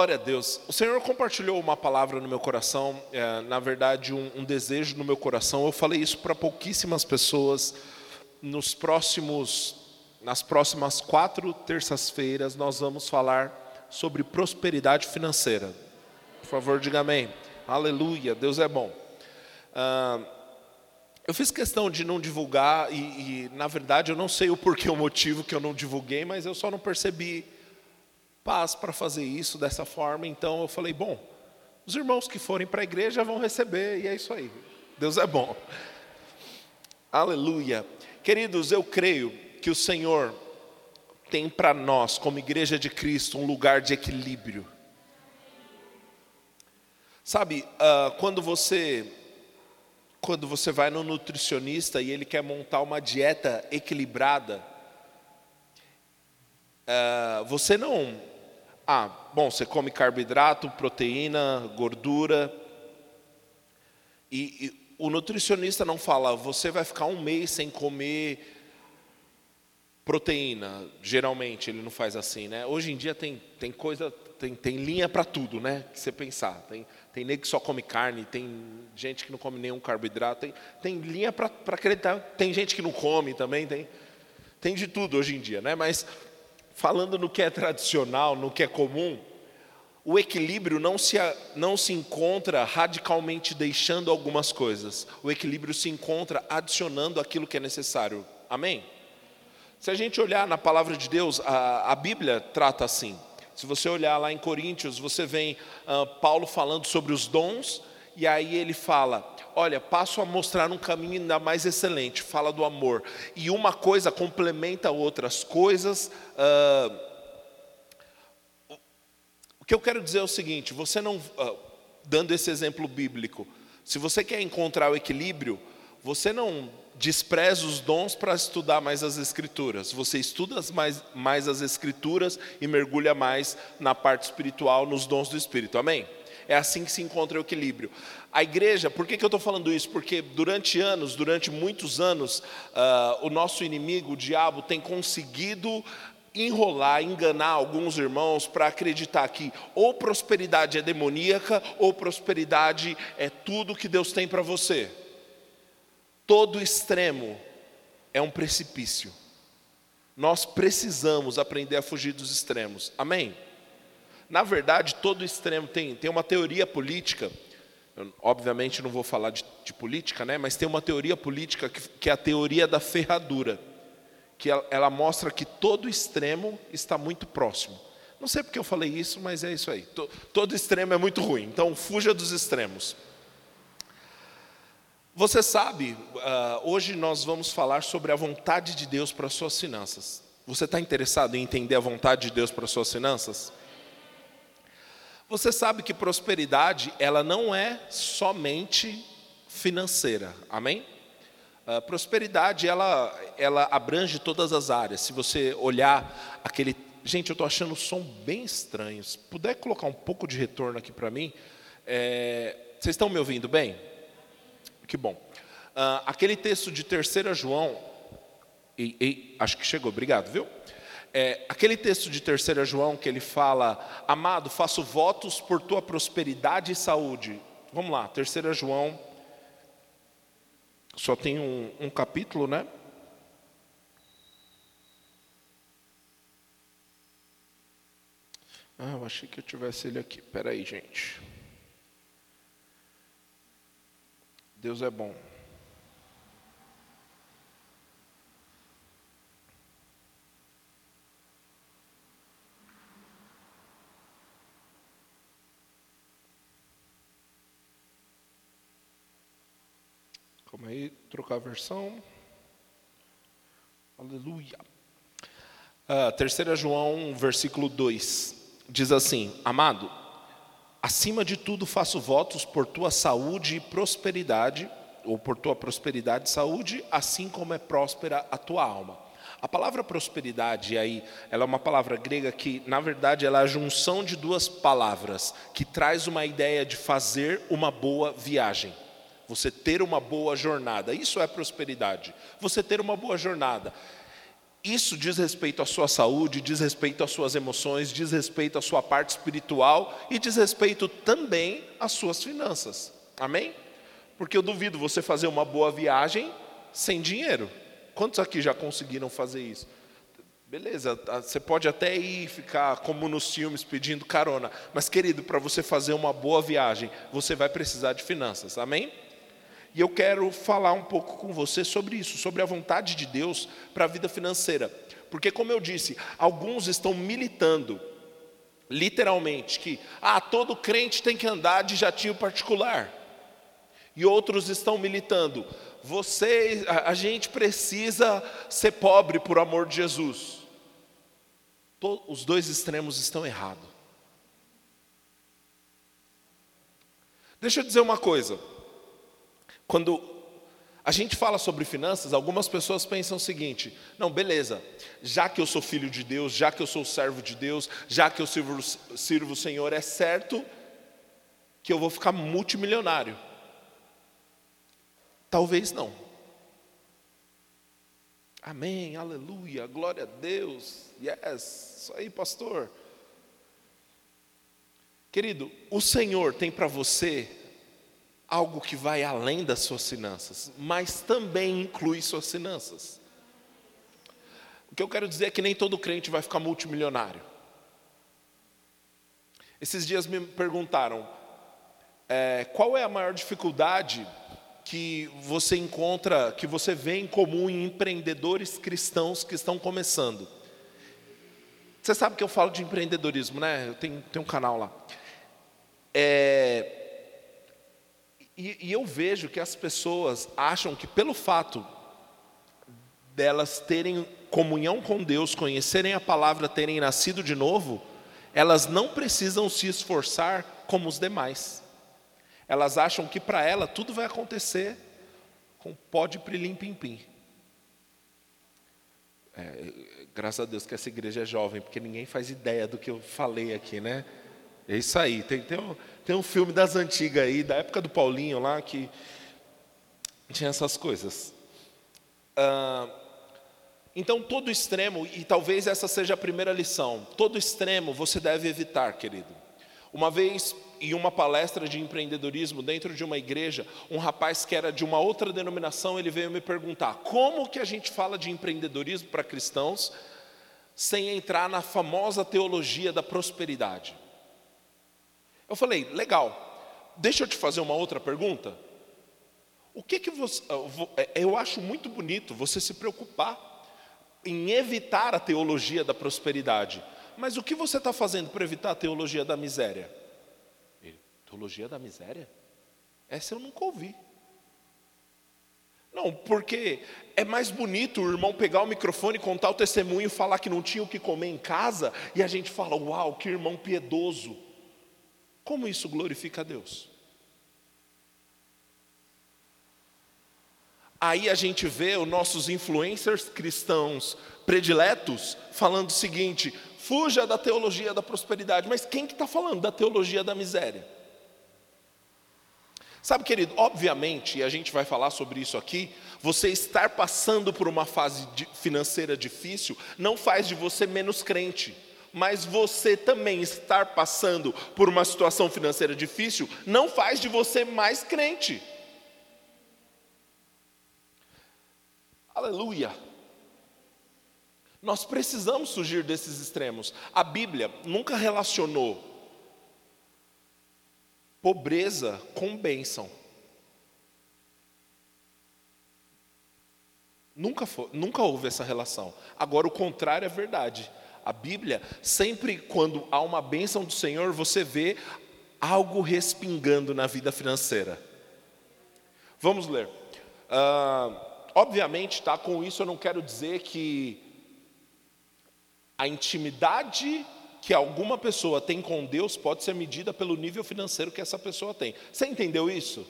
Glória a Deus. O Senhor compartilhou uma palavra no meu coração, é, na verdade, um, um, desejo no meu coração. Eu falei isso para pouquíssimas pessoas. Nos próximos, nas próximas quatro terças-feiras, nós vamos falar sobre prosperidade financeira. Por favor, diga amém. Aleluia, Deus é bom. Ah, eu fiz questão de não divulgar, e, e na verdade eu não sei o porquê, o motivo que eu não divulguei, mas eu só não percebi paz para fazer isso dessa forma. Então eu falei: bom, os irmãos que forem para a igreja vão receber, e é isso aí. Deus é bom. Aleluia. Queridos, eu creio que o Senhor tem para nós, como igreja de Cristo, um lugar de equilíbrio. Sabe, uh, quando você quando você vai no nutricionista e ele quer montar uma dieta equilibrada, uh, você não ah, bom, você come carboidrato, proteína, gordura. E, e, o nutricionista não fala, você vai ficar um mês sem comer proteína. Geralmente ele não faz assim, né? Hoje em dia tem, tem coisa, tem, tem linha para tudo, né? Que você pensar. Tem, tem nego que só come carne, tem gente que não come nenhum carboidrato, tem, tem linha para acreditar. Tem gente que não come também, tem, tem de tudo hoje em dia, né? Mas falando no que é tradicional, no que é comum, o equilíbrio não se, não se encontra radicalmente deixando algumas coisas, o equilíbrio se encontra adicionando aquilo que é necessário. Amém? Se a gente olhar na palavra de Deus, a, a Bíblia trata assim. Se você olhar lá em Coríntios, você vê uh, Paulo falando sobre os dons, e aí ele fala: olha, passo a mostrar um caminho ainda mais excelente, fala do amor. E uma coisa complementa outras coisas. Uh, o que eu quero dizer é o seguinte: você não, uh, dando esse exemplo bíblico, se você quer encontrar o equilíbrio, você não despreza os dons para estudar mais as escrituras. Você estuda mais, mais as escrituras e mergulha mais na parte espiritual, nos dons do Espírito. Amém? É assim que se encontra o equilíbrio. A igreja, por que, que eu estou falando isso? Porque durante anos, durante muitos anos, uh, o nosso inimigo, o diabo, tem conseguido enrolar, enganar alguns irmãos para acreditar que ou prosperidade é demoníaca ou prosperidade é tudo que Deus tem para você. Todo extremo é um precipício. Nós precisamos aprender a fugir dos extremos. Amém? Na verdade, todo extremo tem, tem uma teoria política, eu, obviamente não vou falar de, de, política, né, mas tem uma teoria política que, que é a teoria da ferradura, que ela, ela mostra que todo extremo está muito próximo. Não sei porque eu falei isso, mas é isso aí. Todo extremo é muito ruim, então fuja dos extremos. Você sabe, uh, hoje nós vamos falar sobre a vontade de Deus para as suas finanças. Você está interessado em entender a vontade de Deus para as suas finanças? Você sabe que prosperidade, ela não é somente financeira, amém? A prosperidade, ela, ela abrange todas as áreas. Se você olhar aquele. Gente, eu estou achando o som bem estranho. Se puder colocar um pouco de retorno aqui para mim. É... Vocês estão me ouvindo bem? Que bom. Uh, aquele texto de 3 João. Acho que chegou, obrigado, viu? É, aquele texto de 3 João que ele fala, amado, faço votos por tua prosperidade e saúde. Vamos lá, 3 João, só tem um, um capítulo, né? Ah, eu achei que eu tivesse ele aqui. Espera aí, gente. Deus é bom. Calma aí, trocar a versão. Aleluia. Uh, 3 João, versículo 2, diz assim: Amado, acima de tudo faço votos por tua saúde e prosperidade, ou por tua prosperidade e saúde, assim como é próspera a tua alma. A palavra prosperidade aí, ela é uma palavra grega que, na verdade, ela é a junção de duas palavras, que traz uma ideia de fazer uma boa viagem você ter uma boa jornada. Isso é prosperidade. Você ter uma boa jornada. Isso diz respeito à sua saúde, diz respeito às suas emoções, diz respeito à sua parte espiritual e diz respeito também às suas finanças. Amém? Porque eu duvido você fazer uma boa viagem sem dinheiro. Quantos aqui já conseguiram fazer isso? Beleza, tá, você pode até ir ficar como nos filmes pedindo carona, mas querido, para você fazer uma boa viagem, você vai precisar de finanças, amém? E eu quero falar um pouco com você sobre isso, sobre a vontade de Deus para a vida financeira. Porque, como eu disse, alguns estão militando, literalmente, que ah, todo crente tem que andar de jatinho particular. E outros estão militando, você, a, a gente precisa ser pobre por amor de Jesus os dois extremos estão errados. Deixa eu dizer uma coisa. Quando a gente fala sobre finanças, algumas pessoas pensam o seguinte: não, beleza, já que eu sou filho de Deus, já que eu sou servo de Deus, já que eu sirvo, sirvo o Senhor, é certo que eu vou ficar multimilionário. Talvez não. Amém, aleluia, glória a Deus, yes, isso aí, pastor. Querido, o Senhor tem para você algo que vai além das suas finanças, mas também inclui suas finanças. O que eu quero dizer é que nem todo crente vai ficar multimilionário. Esses dias me perguntaram é, qual é a maior dificuldade que você encontra, que você vê em comum em empreendedores cristãos que estão começando. Você sabe que eu falo de empreendedorismo, né? Eu tenho, tenho um canal lá. É, e, e eu vejo que as pessoas acham que pelo fato delas terem comunhão com Deus, conhecerem a palavra, terem nascido de novo, elas não precisam se esforçar como os demais. Elas acham que para ela tudo vai acontecer com pó de prilim pim pim. É, graças a Deus que essa igreja é jovem, porque ninguém faz ideia do que eu falei aqui, né? É isso aí. Tem, tem, um, tem um filme das antigas aí, da época do Paulinho lá, que tinha essas coisas. Ah, então, todo extremo, e talvez essa seja a primeira lição, todo extremo você deve evitar, querido. Uma vez em uma palestra de empreendedorismo dentro de uma igreja, um rapaz que era de uma outra denominação, ele veio me perguntar: como que a gente fala de empreendedorismo para cristãos sem entrar na famosa teologia da prosperidade? Eu falei: legal. Deixa eu te fazer uma outra pergunta. O que que você é, eu acho muito bonito você se preocupar em evitar a teologia da prosperidade. Mas o que você está fazendo para evitar a teologia da miséria? Teologia da miséria? Essa eu nunca ouvi. Não, porque é mais bonito o irmão pegar o microfone, contar o testemunho, falar que não tinha o que comer em casa, e a gente fala: Uau, que irmão piedoso. Como isso glorifica a Deus? Aí a gente vê os nossos influencers cristãos prediletos falando o seguinte: fuja da teologia da prosperidade. Mas quem que está falando da teologia da miséria? Sabe, querido, obviamente, e a gente vai falar sobre isso aqui, você estar passando por uma fase financeira difícil não faz de você menos crente, mas você também estar passando por uma situação financeira difícil não faz de você mais crente. Aleluia. Nós precisamos surgir desses extremos. A Bíblia nunca relacionou pobreza com bênção. Nunca, foi, nunca houve essa relação. Agora, o contrário é verdade. A Bíblia, sempre quando há uma bênção do Senhor, você vê algo respingando na vida financeira. Vamos ler. Uh, obviamente, tá, com isso eu não quero dizer que a intimidade que alguma pessoa tem com Deus pode ser medida pelo nível financeiro que essa pessoa tem. Você entendeu isso?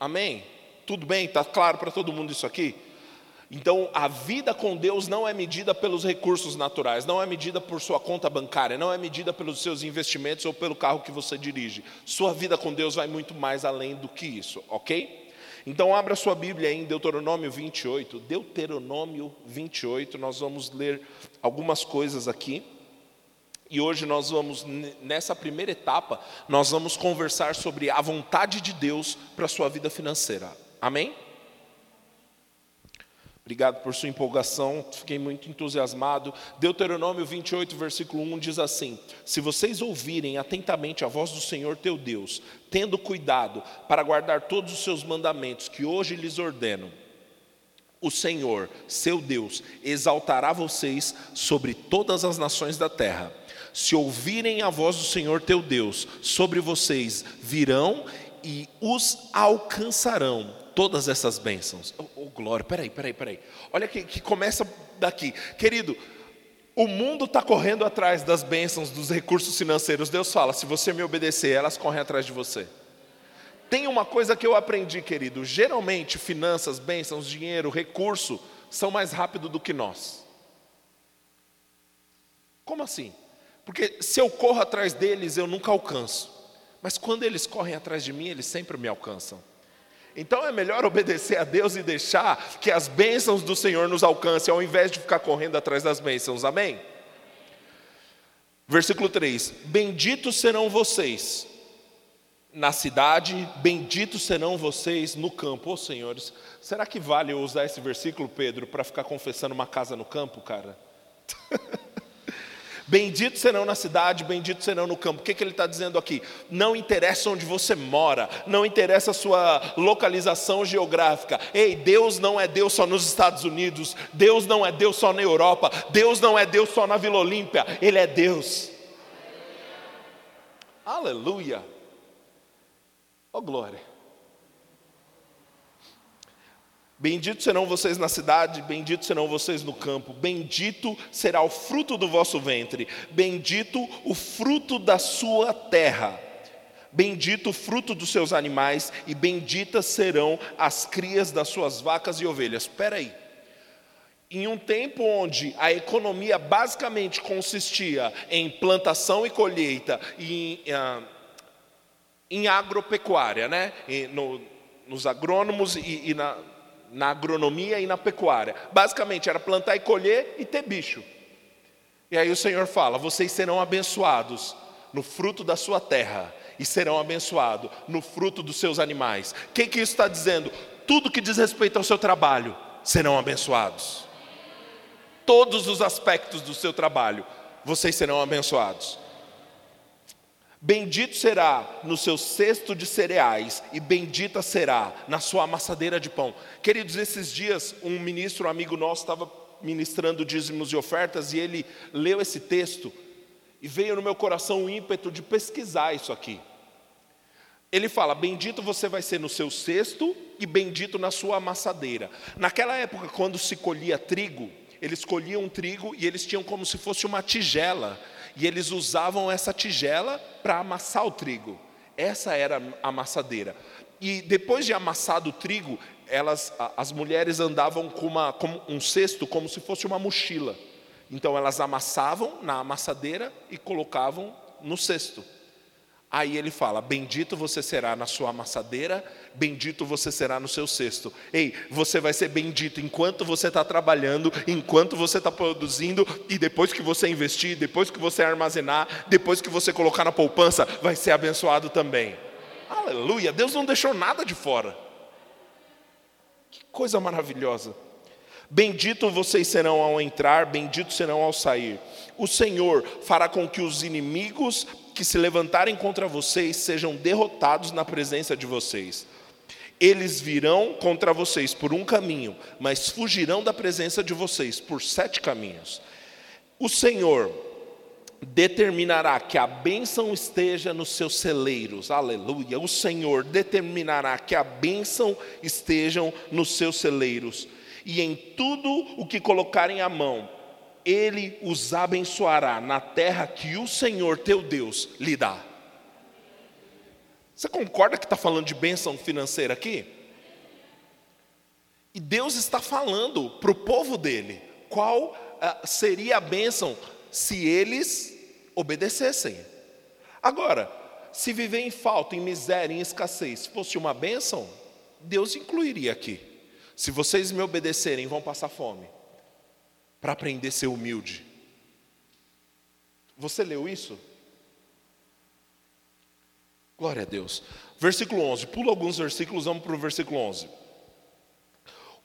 Amém? Tudo bem? Está claro para todo mundo isso aqui? Então, a vida com Deus não é medida pelos recursos naturais, não é medida por sua conta bancária, não é medida pelos seus investimentos ou pelo carro que você dirige. Sua vida com Deus vai muito mais além do que isso, ok? Então, abra sua Bíblia em Deuteronômio 28. Deuteronômio 28, nós vamos ler algumas coisas aqui. E hoje nós vamos, nessa primeira etapa, nós vamos conversar sobre a vontade de Deus para a sua vida financeira. Amém? Obrigado por sua empolgação, fiquei muito entusiasmado. Deuteronômio 28, versículo 1 diz assim: Se vocês ouvirem atentamente a voz do Senhor teu Deus, tendo cuidado para guardar todos os seus mandamentos que hoje lhes ordeno, o Senhor, seu Deus, exaltará vocês sobre todas as nações da terra. Se ouvirem a voz do Senhor teu Deus, sobre vocês virão e os alcançarão todas essas bênçãos. Oh, oh, glória, peraí, peraí, peraí. Olha que, que começa daqui. Querido, o mundo está correndo atrás das bênçãos, dos recursos financeiros. Deus fala: se você me obedecer, elas correm atrás de você. Tem uma coisa que eu aprendi, querido: geralmente, finanças, bênçãos, dinheiro, recurso, são mais rápido do que nós. Como assim? Porque se eu corro atrás deles, eu nunca alcanço. Mas quando eles correm atrás de mim, eles sempre me alcançam. Então é melhor obedecer a Deus e deixar que as bênçãos do Senhor nos alcancem, ao invés de ficar correndo atrás das bênçãos. Amém? Versículo 3: Benditos serão vocês na cidade, benditos serão vocês no campo. Ô oh, senhores, será que vale eu usar esse versículo, Pedro, para ficar confessando uma casa no campo, cara? Benditos serão na cidade, benditos serão no campo. O que, que ele está dizendo aqui? Não interessa onde você mora, não interessa a sua localização geográfica. Ei, Deus não é Deus só nos Estados Unidos, Deus não é Deus só na Europa, Deus não é Deus só na Vila Olímpia, Ele é Deus. Aleluia. Oh glória. Bendito serão vocês na cidade, bendito serão vocês no campo, bendito será o fruto do vosso ventre, bendito o fruto da sua terra, bendito o fruto dos seus animais, e benditas serão as crias das suas vacas e ovelhas. Espera aí. Em um tempo onde a economia basicamente consistia em plantação e colheita, em, uh, em agropecuária, né? E no, nos agrônomos e, e na, na agronomia e na pecuária. Basicamente era plantar e colher e ter bicho. E aí o Senhor fala: vocês serão abençoados no fruto da sua terra e serão abençoados no fruto dos seus animais. O que, que isso está dizendo? Tudo que diz respeito ao seu trabalho serão abençoados. Todos os aspectos do seu trabalho, vocês serão abençoados. Bendito será no seu cesto de cereais, e bendita será na sua amassadeira de pão. Queridos, esses dias, um ministro, um amigo nosso, estava ministrando dízimos e ofertas, e ele leu esse texto, e veio no meu coração o ímpeto de pesquisar isso aqui. Ele fala: Bendito você vai ser no seu cesto, e bendito na sua amassadeira. Naquela época, quando se colhia trigo, eles colhiam trigo e eles tinham como se fosse uma tigela e eles usavam essa tigela para amassar o trigo. Essa era a amassadeira. E depois de amassado o trigo, elas, as mulheres andavam com, uma, com um cesto como se fosse uma mochila. Então elas amassavam na amassadeira e colocavam no cesto. Aí ele fala: Bendito você será na sua amassadeira, bendito você será no seu cesto. Ei, você vai ser bendito enquanto você está trabalhando, enquanto você está produzindo, e depois que você investir, depois que você armazenar, depois que você colocar na poupança, vai ser abençoado também. Aleluia! Deus não deixou nada de fora. Que coisa maravilhosa. Bendito vocês serão ao entrar, bendito serão ao sair. O Senhor fará com que os inimigos que se levantarem contra vocês sejam derrotados na presença de vocês. Eles virão contra vocês por um caminho, mas fugirão da presença de vocês por sete caminhos. O Senhor determinará que a bênção esteja nos seus celeiros, aleluia. O Senhor determinará que a bênção estejam nos seus celeiros, e em tudo o que colocarem a mão, ele os abençoará na terra que o Senhor teu Deus lhe dá. Você concorda que está falando de bênção financeira aqui? E Deus está falando para o povo dele qual uh, seria a bênção se eles obedecessem. Agora, se viver em falta, em miséria, em escassez fosse uma bênção, Deus incluiria aqui. Se vocês me obedecerem, vão passar fome. Para aprender a ser humilde. Você leu isso? Glória a Deus. Versículo 11. Pula alguns versículos, vamos para o versículo 11.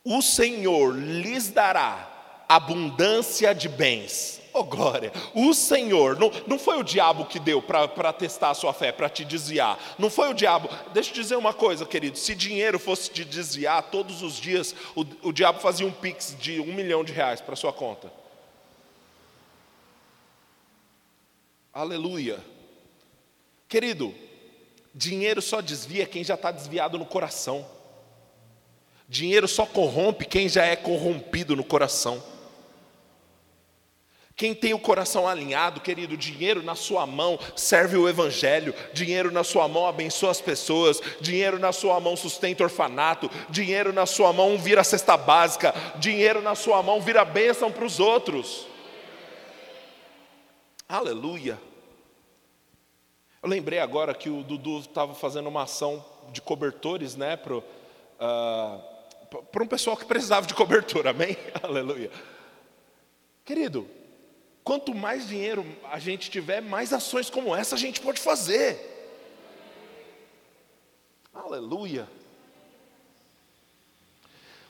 O Senhor lhes dará abundância de bens. Oh glória, o Senhor, não, não foi o diabo que deu para testar a sua fé, para te desviar, não foi o diabo. Deixa eu dizer uma coisa, querido: se dinheiro fosse te desviar todos os dias, o, o diabo fazia um pix de um milhão de reais para sua conta. Aleluia, querido, dinheiro só desvia quem já está desviado no coração, dinheiro só corrompe quem já é corrompido no coração. Quem tem o coração alinhado, querido, dinheiro na sua mão serve o Evangelho, dinheiro na sua mão abençoa as pessoas, dinheiro na sua mão sustenta orfanato, dinheiro na sua mão vira cesta básica, dinheiro na sua mão vira bênção para os outros. Aleluia. Eu lembrei agora que o Dudu estava fazendo uma ação de cobertores, né, para uh, um pessoal que precisava de cobertura, amém? Aleluia. Querido, Quanto mais dinheiro a gente tiver, mais ações como essa a gente pode fazer. Aleluia.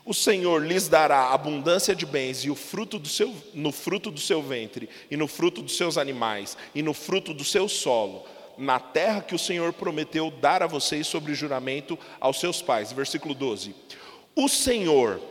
O Senhor lhes dará abundância de bens e o fruto do seu, no fruto do seu ventre, e no fruto dos seus animais, e no fruto do seu solo, na terra que o Senhor prometeu dar a vocês sobre juramento aos seus pais. Versículo 12. O Senhor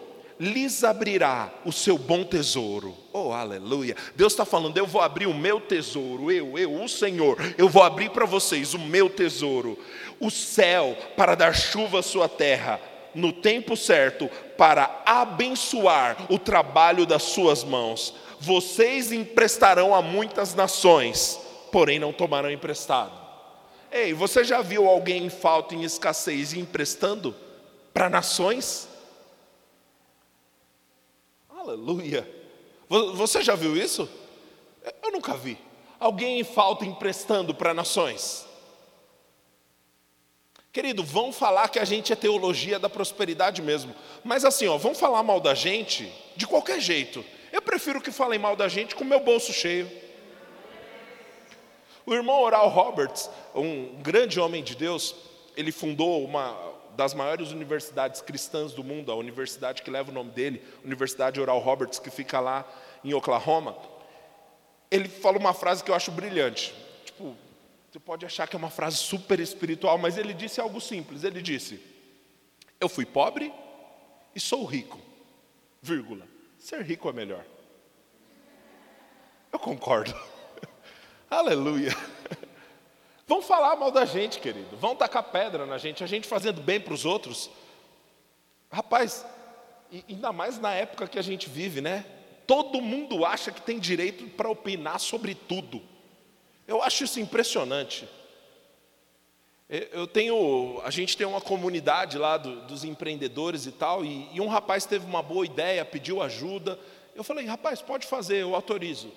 lhes abrirá o seu bom tesouro. Oh, aleluia. Deus está falando, eu vou abrir o meu tesouro, eu, eu, o Senhor, eu vou abrir para vocês o meu tesouro, o céu para dar chuva à sua terra, no tempo certo, para abençoar o trabalho das suas mãos. Vocês emprestarão a muitas nações, porém não tomarão emprestado. Ei, você já viu alguém em falta, em escassez, emprestando para nações? Aleluia. Você já viu isso? Eu nunca vi. Alguém em falta emprestando para nações. Querido, vão falar que a gente é teologia da prosperidade mesmo. Mas assim, ó, vão falar mal da gente de qualquer jeito. Eu prefiro que falem mal da gente com o meu bolso cheio. O irmão Oral Roberts, um grande homem de Deus, ele fundou uma, das maiores universidades cristãs do mundo, a universidade que leva o nome dele, Universidade Oral Roberts, que fica lá em Oklahoma, ele fala uma frase que eu acho brilhante. Tipo, você pode achar que é uma frase super espiritual, mas ele disse algo simples. Ele disse: Eu fui pobre e sou rico. Vírgula. Ser rico é melhor. Eu concordo. Aleluia. Vão falar mal da gente, querido. Vão tacar pedra na gente, a gente fazendo bem para os outros. Rapaz, ainda mais na época que a gente vive, né? Todo mundo acha que tem direito para opinar sobre tudo. Eu acho isso impressionante. Eu tenho, a gente tem uma comunidade lá do, dos empreendedores e tal, e, e um rapaz teve uma boa ideia, pediu ajuda. Eu falei, rapaz, pode fazer, eu autorizo.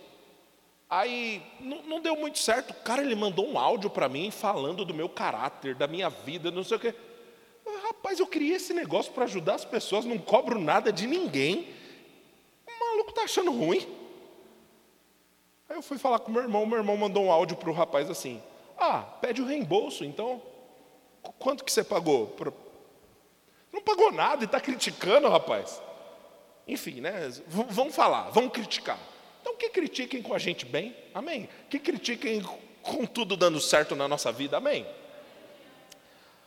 Aí não, não, deu muito certo. O cara ele mandou um áudio para mim falando do meu caráter, da minha vida, não sei o quê. Rapaz, eu criei esse negócio para ajudar as pessoas, não cobro nada de ninguém. O maluco tá achando ruim. Aí eu fui falar com meu irmão, meu irmão mandou um áudio para o rapaz assim: Ah, pede o reembolso, então. Quanto que você pagou? Não pagou nada e está criticando, rapaz. Enfim, né? V vamos falar, vamos criticar. Então, que critiquem com a gente bem, amém? Que critiquem com tudo dando certo na nossa vida, amém?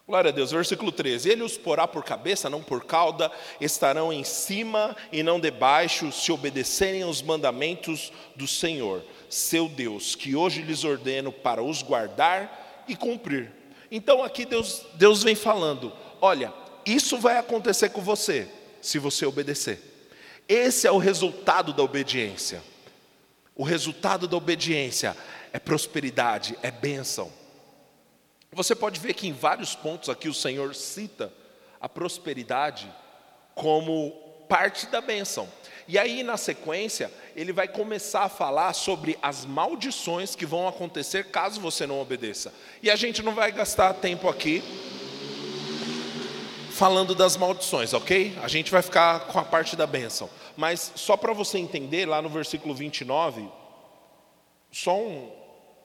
Glória a Deus, versículo 13: Ele os porá por cabeça, não por cauda, estarão em cima e não debaixo, se obedecerem aos mandamentos do Senhor, seu Deus, que hoje lhes ordeno para os guardar e cumprir. Então aqui Deus, Deus vem falando: olha, isso vai acontecer com você, se você obedecer. Esse é o resultado da obediência. O resultado da obediência é prosperidade, é bênção. Você pode ver que em vários pontos aqui o Senhor cita a prosperidade como parte da bênção. E aí, na sequência, ele vai começar a falar sobre as maldições que vão acontecer caso você não obedeça. E a gente não vai gastar tempo aqui falando das maldições, ok? A gente vai ficar com a parte da bênção. Mas só para você entender, lá no versículo 29, só um,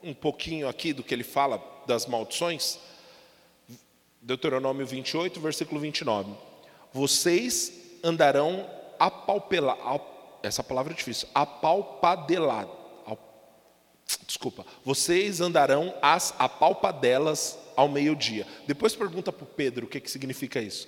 um pouquinho aqui do que ele fala das maldições. Deuteronômio 28, versículo 29. Vocês andarão apalpela, essa palavra é difícil, apalpadelado. Desculpa. Vocês andarão as apalpadelas ao meio-dia. Depois pergunta para o Pedro o que, que significa isso.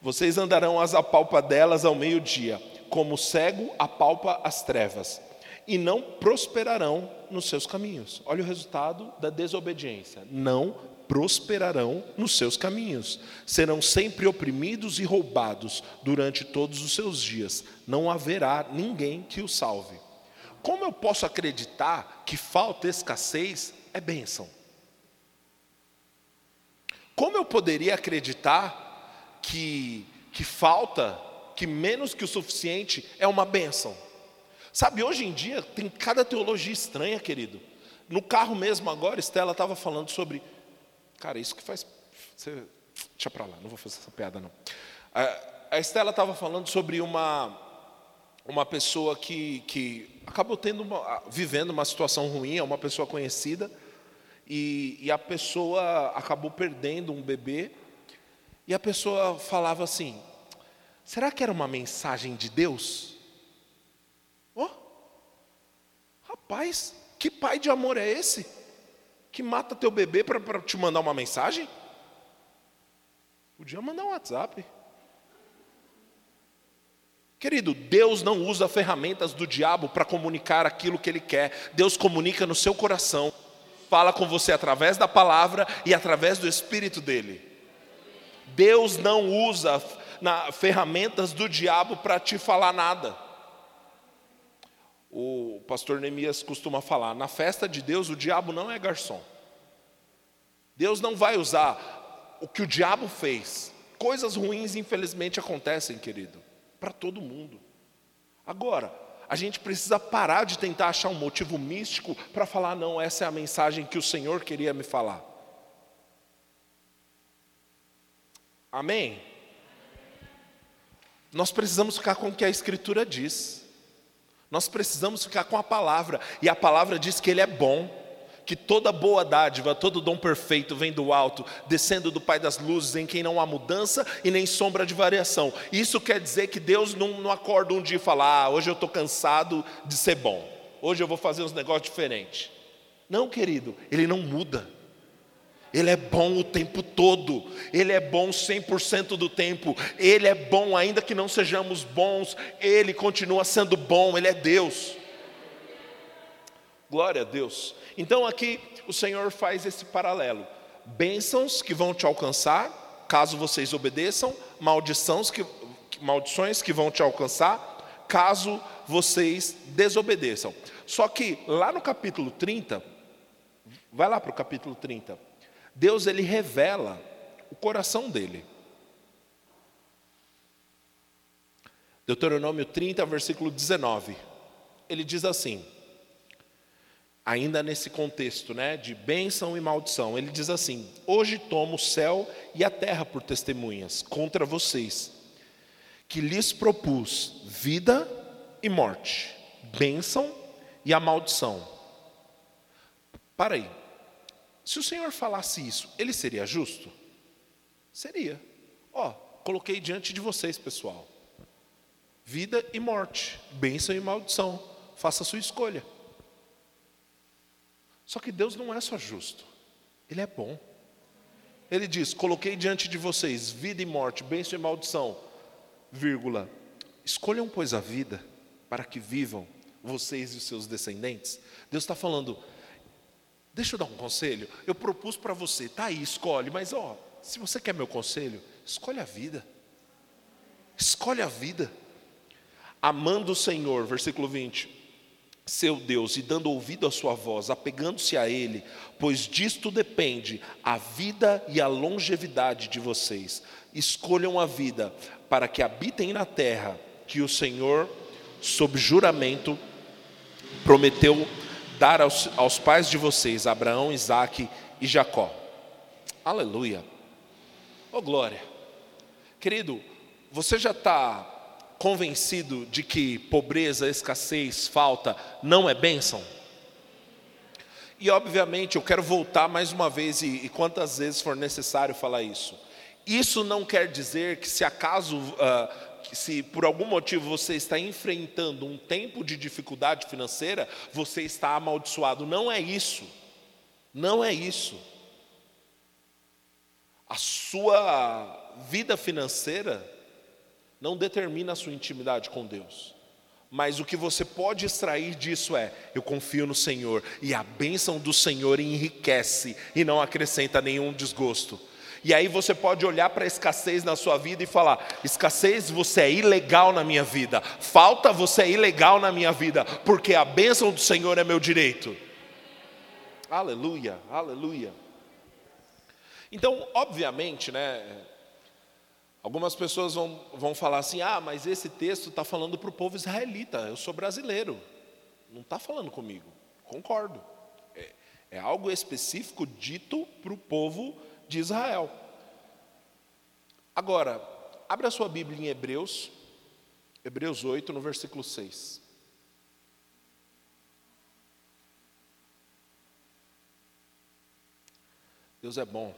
Vocês andarão as apalpadelas ao meio-dia, como o cego apalpa as trevas, e não prosperarão nos seus caminhos. Olha o resultado da desobediência. Não prosperarão nos seus caminhos. Serão sempre oprimidos e roubados durante todos os seus dias. Não haverá ninguém que os salve. Como eu posso acreditar que falta escassez é bênção? Como eu poderia acreditar que, que falta, que menos que o suficiente é uma bênção? Sabe, hoje em dia tem cada teologia estranha, querido. No carro mesmo agora, Estela estava falando sobre. Cara, isso que faz. Você, deixa para lá, não vou fazer essa piada não. A, Estela estava falando sobre uma, uma pessoa que, que acabou tendo uma, vivendo uma situação ruim, é uma pessoa conhecida e, e a pessoa acabou perdendo um bebê, e a pessoa falava assim: será que era uma mensagem de Deus? Oh, rapaz, que pai de amor é esse? Que mata teu bebê para te mandar uma mensagem? Podia mandar um WhatsApp. Querido, Deus não usa ferramentas do diabo para comunicar aquilo que ele quer. Deus comunica no seu coração fala com você através da palavra e através do Espírito dele. Deus não usa na, ferramentas do diabo para te falar nada. O pastor Neemias costuma falar: na festa de Deus, o diabo não é garçom. Deus não vai usar o que o diabo fez. Coisas ruins, infelizmente, acontecem, querido, para todo mundo. Agora, a gente precisa parar de tentar achar um motivo místico para falar, não, essa é a mensagem que o Senhor queria me falar. Amém? Nós precisamos ficar com o que a Escritura diz. Nós precisamos ficar com a palavra. E a palavra diz que Ele é bom que toda boa dádiva, todo dom perfeito vem do alto, descendo do Pai das luzes, em quem não há mudança e nem sombra de variação. Isso quer dizer que Deus não, não acorda um dia e fala: ah, hoje eu estou cansado de ser bom, hoje eu vou fazer uns negócios diferentes. Não, querido, Ele não muda. Ele é bom o tempo todo, Ele é bom 100% do tempo, Ele é bom ainda que não sejamos bons, Ele continua sendo bom, Ele é Deus. Glória a Deus. Então aqui o Senhor faz esse paralelo: bênçãos que vão te alcançar, caso vocês obedeçam, maldições que, maldições que vão te alcançar, caso vocês desobedeçam. Só que lá no capítulo 30, vai lá para o capítulo 30, Deus ele revela o coração dele. Deuteronômio 30, versículo 19. Ele diz assim: ainda nesse contexto né, de bênção e maldição. Ele diz assim: Hoje tomo o céu e a terra por testemunhas contra vocês, que lhes propus vida e morte, bênção e a maldição. Para aí. Se o Senhor falasse isso, ele seria justo? Seria. Ó, coloquei diante de vocês, pessoal. Vida e morte, bênção e maldição. Faça a sua escolha. Só que Deus não é só justo, Ele é bom. Ele diz: Coloquei diante de vocês vida e morte, bênção e maldição, vírgula. Escolham, pois, a vida para que vivam vocês e os seus descendentes. Deus está falando, deixa eu dar um conselho. Eu propus para você, tá aí, escolhe, mas ó, se você quer meu conselho, escolhe a vida. Escolhe a vida. Amando o Senhor, versículo 20 seu Deus e dando ouvido à sua voz, apegando-se a Ele, pois disto depende a vida e a longevidade de vocês. Escolham a vida para que habitem na terra que o Senhor, sob juramento, prometeu dar aos, aos pais de vocês, Abraão, Isaque e Jacó. Aleluia. Oh glória. Querido, você já está convencido de que pobreza, escassez, falta não é bênção? E obviamente eu quero voltar mais uma vez e, e quantas vezes for necessário falar isso. Isso não quer dizer que se acaso, uh, se por algum motivo você está enfrentando um tempo de dificuldade financeira, você está amaldiçoado. Não é isso. Não é isso. A sua vida financeira não determina a sua intimidade com Deus. Mas o que você pode extrair disso é: eu confio no Senhor, e a bênção do Senhor enriquece e não acrescenta nenhum desgosto. E aí você pode olhar para a escassez na sua vida e falar: escassez, você é ilegal na minha vida, falta, você é ilegal na minha vida, porque a bênção do Senhor é meu direito. Aleluia, aleluia. Então, obviamente, né, Algumas pessoas vão, vão falar assim: ah, mas esse texto está falando para o povo israelita, eu sou brasileiro. Não está falando comigo. Concordo. É, é algo específico dito para o povo de Israel. Agora, abra sua Bíblia em Hebreus, Hebreus 8, no versículo 6. Deus é bom.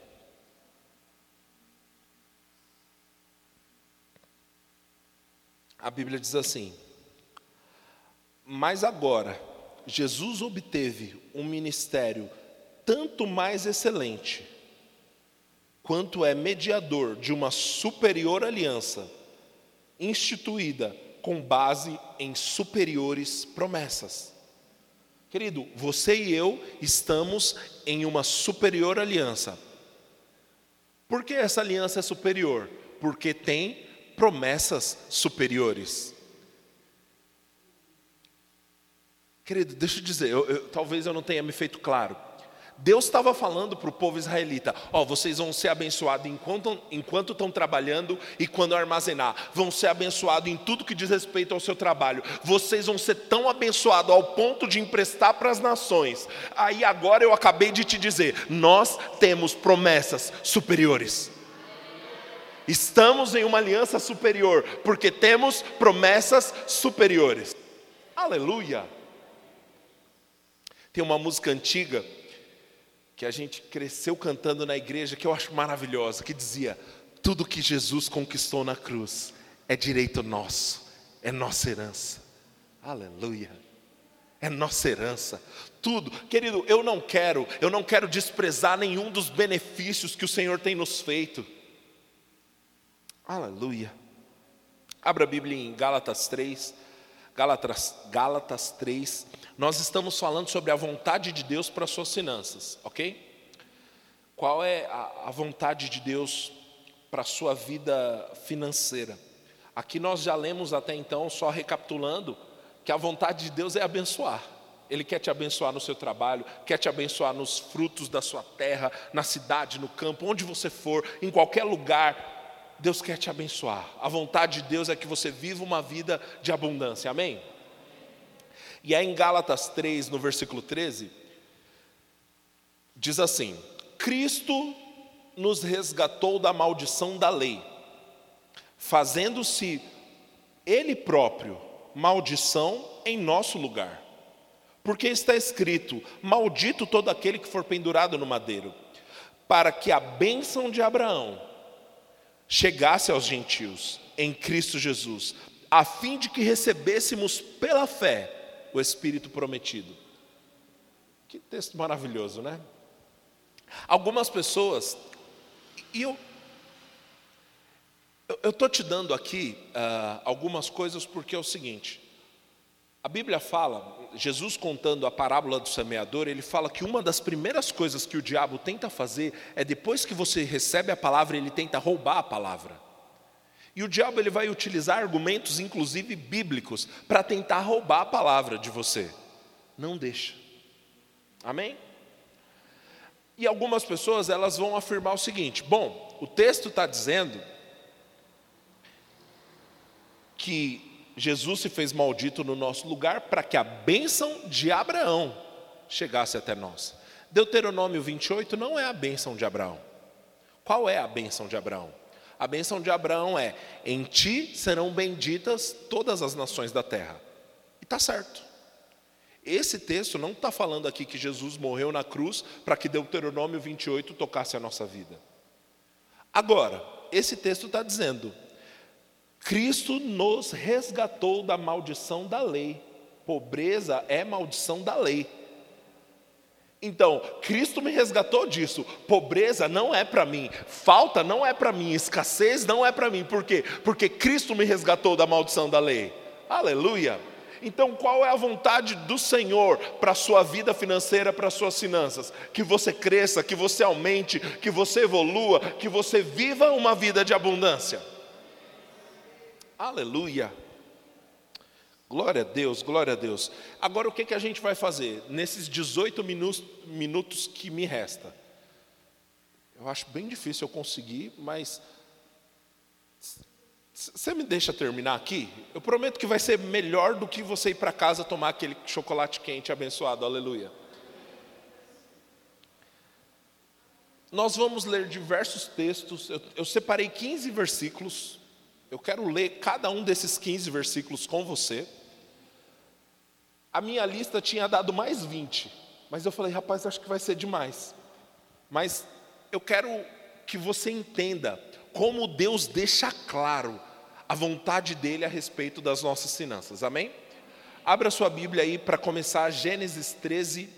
A Bíblia diz assim: Mas agora, Jesus obteve um ministério tanto mais excelente, quanto é mediador de uma superior aliança, instituída com base em superiores promessas. Querido, você e eu estamos em uma superior aliança. Por que essa aliança é superior? Porque tem promessas superiores. Querido, deixa eu dizer, eu, eu, talvez eu não tenha me feito claro. Deus estava falando para o povo israelita: Ó, oh, vocês vão ser abençoados enquanto, enquanto estão trabalhando e quando armazenar, vão ser abençoados em tudo que diz respeito ao seu trabalho. Vocês vão ser tão abençoados ao ponto de emprestar para as nações. Aí agora eu acabei de te dizer: nós temos promessas superiores. Estamos em uma aliança superior, porque temos promessas superiores. Aleluia! Tem uma música antiga que a gente cresceu cantando na igreja que eu acho maravilhosa, que dizia: Tudo que Jesus conquistou na cruz é direito nosso, é nossa herança. Aleluia! É nossa herança. Tudo, querido, eu não quero, eu não quero desprezar nenhum dos benefícios que o Senhor tem nos feito. Aleluia. Abra a Bíblia em Gálatas 3. Gálatas, Gálatas 3. Nós estamos falando sobre a vontade de Deus para as suas finanças, ok? Qual é a, a vontade de Deus para a sua vida financeira? Aqui nós já lemos até então, só recapitulando, que a vontade de Deus é abençoar. Ele quer te abençoar no seu trabalho, quer te abençoar nos frutos da sua terra, na cidade, no campo, onde você for, em qualquer lugar. Deus quer te abençoar. A vontade de Deus é que você viva uma vida de abundância. Amém? E aí em Gálatas 3, no versículo 13, diz assim: Cristo nos resgatou da maldição da lei, fazendo-se Ele próprio maldição em nosso lugar. Porque está escrito: Maldito todo aquele que for pendurado no madeiro, para que a bênção de Abraão chegasse aos gentios em Cristo Jesus, a fim de que recebêssemos pela fé o Espírito prometido. Que texto maravilhoso, né? Algumas pessoas, e eu eu estou te dando aqui uh, algumas coisas porque é o seguinte: a Bíblia fala, Jesus contando a parábola do semeador, ele fala que uma das primeiras coisas que o diabo tenta fazer é depois que você recebe a palavra, ele tenta roubar a palavra. E o diabo ele vai utilizar argumentos, inclusive bíblicos, para tentar roubar a palavra de você. Não deixa. Amém? E algumas pessoas elas vão afirmar o seguinte: bom, o texto está dizendo que Jesus se fez maldito no nosso lugar para que a bênção de Abraão chegasse até nós. Deuteronômio 28 não é a bênção de Abraão. Qual é a bênção de Abraão? A bênção de Abraão é: em ti serão benditas todas as nações da terra. E está certo. Esse texto não está falando aqui que Jesus morreu na cruz para que Deuteronômio 28 tocasse a nossa vida. Agora, esse texto está dizendo: Cristo nos resgatou da maldição da lei. Pobreza é maldição da lei. Então, Cristo me resgatou disso. Pobreza não é para mim, falta não é para mim, escassez não é para mim. Por quê? Porque Cristo me resgatou da maldição da lei. Aleluia. Então, qual é a vontade do Senhor para a sua vida financeira, para as suas finanças? Que você cresça, que você aumente, que você evolua, que você viva uma vida de abundância. Aleluia. Glória a Deus, glória a Deus. Agora o que, que a gente vai fazer nesses 18 minutos, minutos que me resta? Eu acho bem difícil eu conseguir, mas você me deixa terminar aqui? Eu prometo que vai ser melhor do que você ir para casa tomar aquele chocolate quente abençoado, aleluia. Nós vamos ler diversos textos, eu, eu separei 15 versículos, eu quero ler cada um desses 15 versículos com você. A minha lista tinha dado mais 20, mas eu falei, rapaz, acho que vai ser demais. Mas eu quero que você entenda como Deus deixa claro a vontade dele a respeito das nossas finanças, amém? Abra sua Bíblia aí para começar Gênesis 13.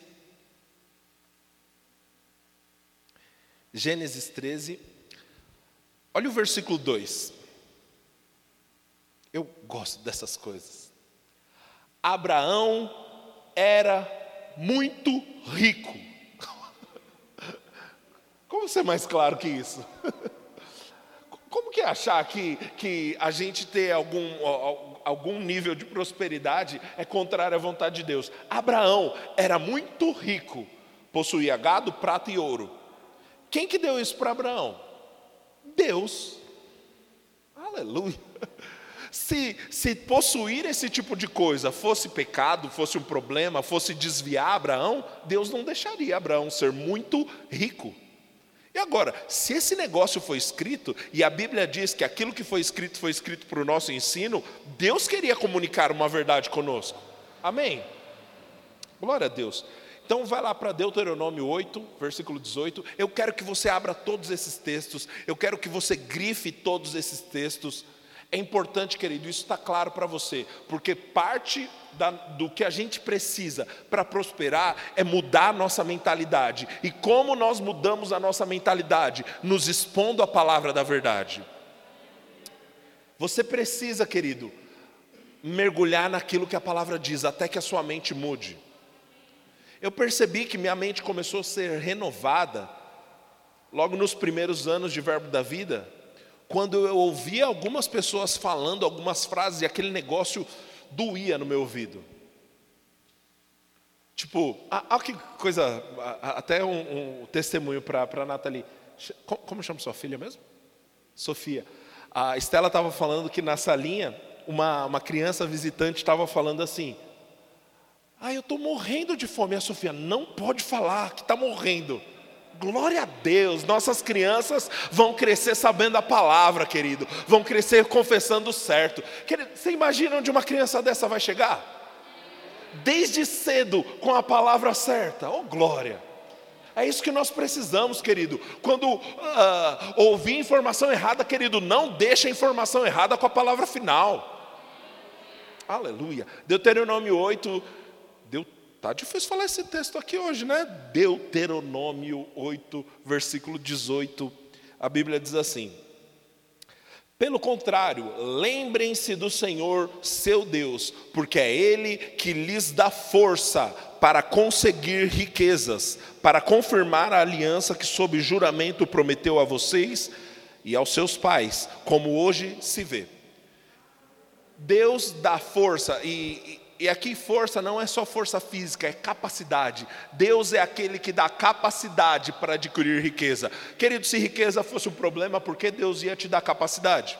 Gênesis 13. Olha o versículo 2. Eu gosto dessas coisas. Abraão era muito rico. Como ser mais claro que isso? Como que achar que, que a gente ter algum, algum nível de prosperidade é contrário à vontade de Deus? Abraão era muito rico, possuía gado, prata e ouro. Quem que deu isso para Abraão? Deus. Aleluia. Se, se possuir esse tipo de coisa fosse pecado, fosse um problema, fosse desviar Abraão, Deus não deixaria Abraão ser muito rico. E agora, se esse negócio foi escrito, e a Bíblia diz que aquilo que foi escrito foi escrito para o nosso ensino, Deus queria comunicar uma verdade conosco. Amém? Glória a Deus. Então vai lá para Deuteronômio 8, versículo 18. Eu quero que você abra todos esses textos, eu quero que você grife todos esses textos. É importante, querido, isso está claro para você, porque parte da, do que a gente precisa para prosperar é mudar a nossa mentalidade. E como nós mudamos a nossa mentalidade? Nos expondo a palavra da verdade. Você precisa, querido, mergulhar naquilo que a palavra diz, até que a sua mente mude. Eu percebi que minha mente começou a ser renovada logo nos primeiros anos de Verbo da Vida quando eu ouvia algumas pessoas falando algumas frases e aquele negócio doía no meu ouvido. Tipo, ah, ah que coisa, até um, um testemunho para a Nathalie. Como, como chama sua filha mesmo? Sofia. A Estela estava falando que na salinha, uma, uma criança visitante estava falando assim: Ah, eu estou morrendo de fome. E a Sofia, não pode falar que está morrendo. Glória a Deus, nossas crianças vão crescer sabendo a palavra, querido, vão crescer confessando certo. Querido, você imagina onde uma criança dessa vai chegar? Desde cedo, com a palavra certa, oh glória. É isso que nós precisamos, querido. Quando uh, ouvir informação errada, querido, não deixe a informação errada com a palavra final. Aleluia. Deuteronômio 8, Tá difícil falar esse texto aqui hoje, né? Deuteronômio 8, versículo 18. A Bíblia diz assim: Pelo contrário, lembrem-se do Senhor, seu Deus, porque é Ele que lhes dá força para conseguir riquezas, para confirmar a aliança que, sob juramento, prometeu a vocês e aos seus pais, como hoje se vê. Deus dá força, e, e aqui força não é só força física, é capacidade. Deus é aquele que dá capacidade para adquirir riqueza. Querido, se riqueza fosse um problema, por que Deus ia te dar capacidade?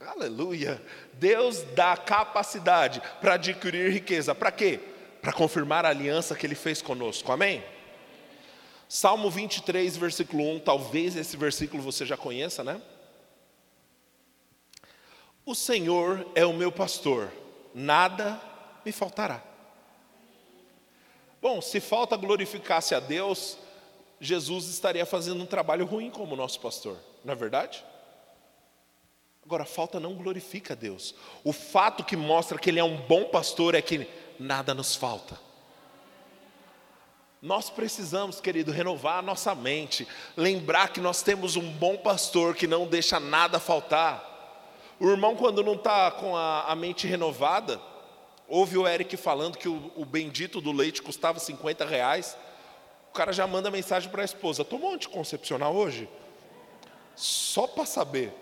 Aleluia! Deus dá capacidade para adquirir riqueza. Para quê? Para confirmar a aliança que Ele fez conosco. Amém? Salmo 23, versículo 1, talvez esse versículo você já conheça, né? O Senhor é o meu pastor, nada me faltará. Bom, se falta glorificasse a Deus, Jesus estaria fazendo um trabalho ruim como nosso pastor, não é verdade? Agora, falta não glorifica a Deus. O fato que mostra que Ele é um bom pastor é que nada nos falta. Nós precisamos, querido, renovar a nossa mente, lembrar que nós temos um bom pastor que não deixa nada faltar. O irmão, quando não está com a, a, mente renovada, ouve o Eric falando que o, o bendito do leite custava 50 reais, o cara já manda mensagem para a esposa: tomou anticoncepcional hoje? Só para saber.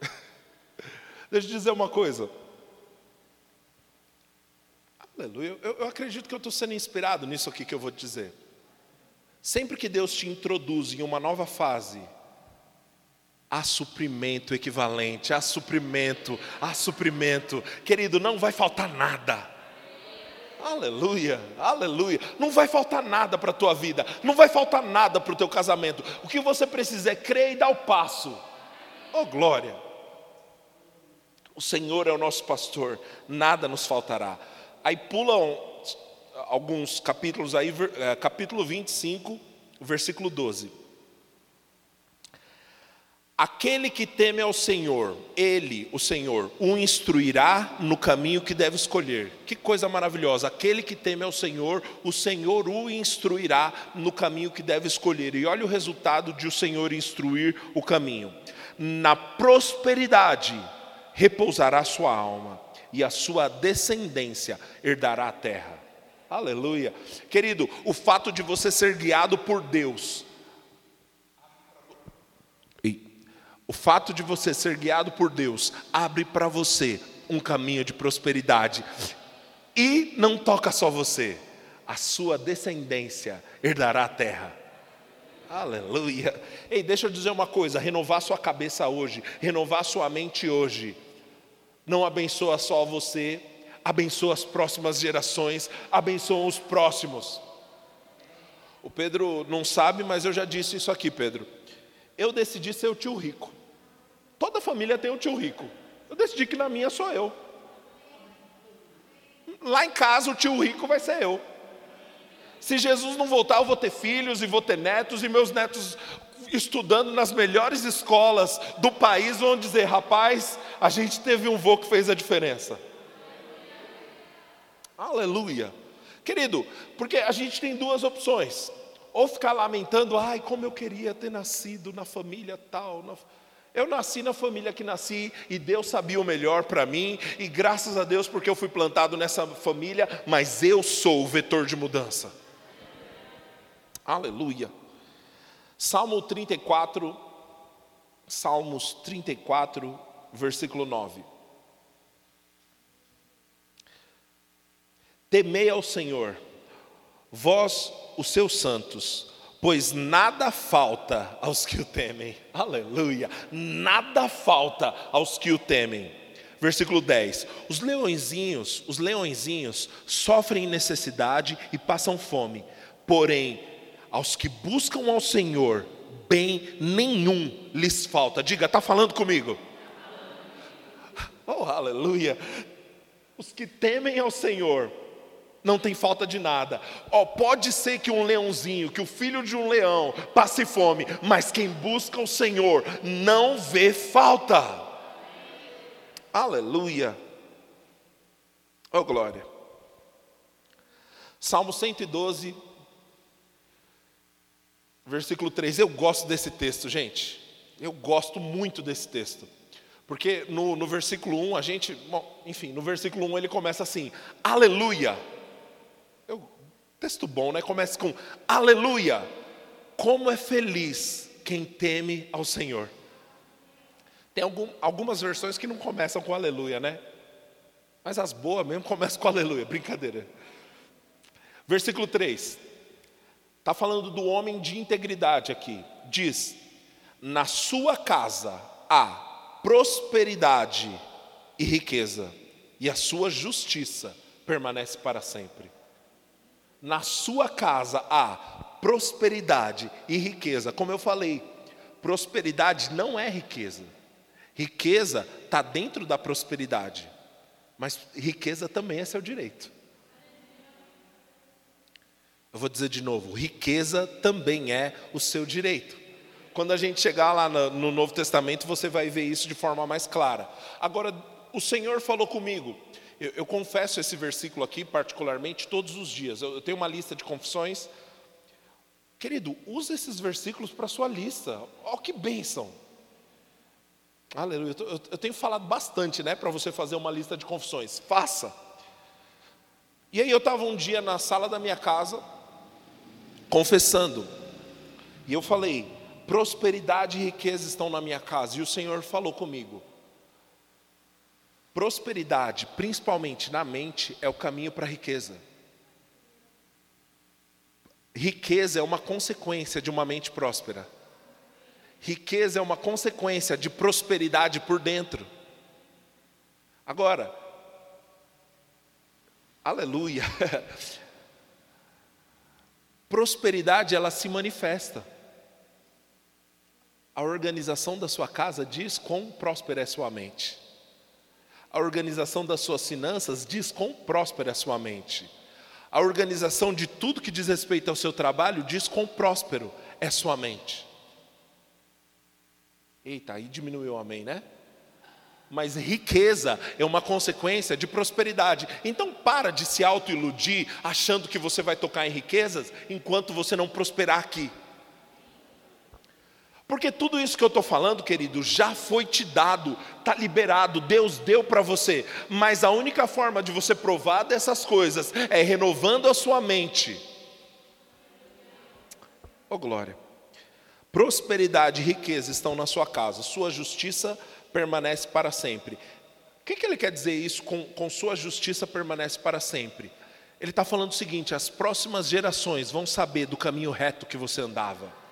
Deixa eu dizer uma coisa. Aleluia. Eu, eu acredito que eu estou sendo inspirado nisso aqui que eu vou te dizer. Sempre que Deus te introduz em uma nova fase, há suprimento equivalente, há suprimento, há suprimento. Querido, não vai faltar nada. Aleluia, aleluia. Não vai faltar nada para a tua vida, não vai faltar nada para o teu casamento. O que você precisa é crer e dar o passo. Oh glória! O Senhor é o nosso pastor, nada nos faltará. Aí pulam alguns capítulos aí, é, capítulo 25, versículo 12. Aquele que teme ao Senhor, ele, o Senhor, o instruirá no caminho que deve escolher. Que coisa maravilhosa! Aquele que teme ao Senhor, o Senhor o instruirá no caminho que deve escolher. E olha o resultado de o Senhor instruir o caminho. Na prosperidade repousará sua alma, e a sua descendência herdará a terra. Aleluia. Querido, o fato de você ser guiado por Deus, o fato de você ser guiado por Deus, abre para você um caminho de prosperidade. E não toca só você, a sua descendência herdará a terra. Aleluia. Ei, deixa eu dizer uma coisa: renovar sua cabeça hoje, renovar sua mente hoje não abençoa só você, abençoa as próximas gerações, abençoa os próximos. O Pedro não sabe, mas eu já disse isso aqui, Pedro. Eu decidi ser o tio rico. Toda família tem um tio rico. Eu decidi que na minha sou eu. Lá em casa o tio rico vai ser eu. Se Jesus não voltar, eu vou ter filhos e vou ter netos, e meus netos estudando nas melhores escolas do país vão dizer: rapaz, a gente teve um voo que fez a diferença. Aleluia. Querido, porque a gente tem duas opções. Ou ficar lamentando, ai, como eu queria ter nascido na família tal. Na... Eu nasci na família que nasci e Deus sabia o melhor para mim, e graças a Deus porque eu fui plantado nessa família, mas eu sou o vetor de mudança. Aleluia. Salmo 34, Salmos 34, versículo 9. Temei ao Senhor, vós, os seus santos, pois nada falta aos que o temem. Aleluia! Nada falta aos que o temem. Versículo 10. Os leõezinhos, os leõezinhos sofrem necessidade e passam fome, porém aos que buscam ao Senhor, bem nenhum lhes falta. Diga, está falando comigo? Oh, aleluia! Os que temem ao Senhor, não tem falta de nada. Oh, pode ser que um leãozinho, que o filho de um leão passe fome, mas quem busca o Senhor não vê falta. Aleluia. Oh, glória. Salmo 112, versículo 3. Eu gosto desse texto, gente. Eu gosto muito desse texto. Porque no, no versículo 1, a gente, bom, enfim, no versículo 1 ele começa assim: Aleluia. Texto bom, né? Começa com Aleluia. Como é feliz quem teme ao Senhor. Tem algum, algumas versões que não começam com Aleluia, né? Mas as boas mesmo começam com Aleluia, brincadeira. Versículo 3. Está falando do homem de integridade aqui. Diz: na sua casa há prosperidade e riqueza, e a sua justiça permanece para sempre. Na sua casa há prosperidade e riqueza. Como eu falei, prosperidade não é riqueza. Riqueza está dentro da prosperidade, mas riqueza também é seu direito. Eu vou dizer de novo: riqueza também é o seu direito. Quando a gente chegar lá no Novo Testamento, você vai ver isso de forma mais clara. Agora, o Senhor falou comigo, eu, eu confesso esse versículo aqui, particularmente, todos os dias. Eu, eu tenho uma lista de confissões. Querido, use esses versículos para a sua lista. Oh, que bênção! Aleluia. Eu, eu, eu tenho falado bastante, né, para você fazer uma lista de confissões. Faça. E aí eu estava um dia na sala da minha casa, confessando. E eu falei: prosperidade e riqueza estão na minha casa. E o Senhor falou comigo: prosperidade, principalmente na mente, é o caminho para a riqueza. Riqueza é uma consequência de uma mente próspera. Riqueza é uma consequência de prosperidade por dentro. Agora, aleluia. Prosperidade ela se manifesta. A organização da sua casa diz quão próspera é sua mente. A organização das suas finanças diz quão próspera é sua mente. A organização de tudo que diz respeito ao seu trabalho diz quão próspero é sua mente. Eita, aí diminuiu o amém, né? Mas riqueza é uma consequência de prosperidade. Então para de se autoiludir achando que você vai tocar em riquezas enquanto você não prosperar aqui. Porque tudo isso que eu estou falando, querido, já foi te dado, está liberado, Deus deu para você. Mas a única forma de você provar dessas coisas é renovando a sua mente. Oh glória! Prosperidade e riqueza estão na sua casa, sua justiça permanece para sempre. O que, que ele quer dizer isso com, com sua justiça permanece para sempre? Ele está falando o seguinte: as próximas gerações vão saber do caminho reto que você andava.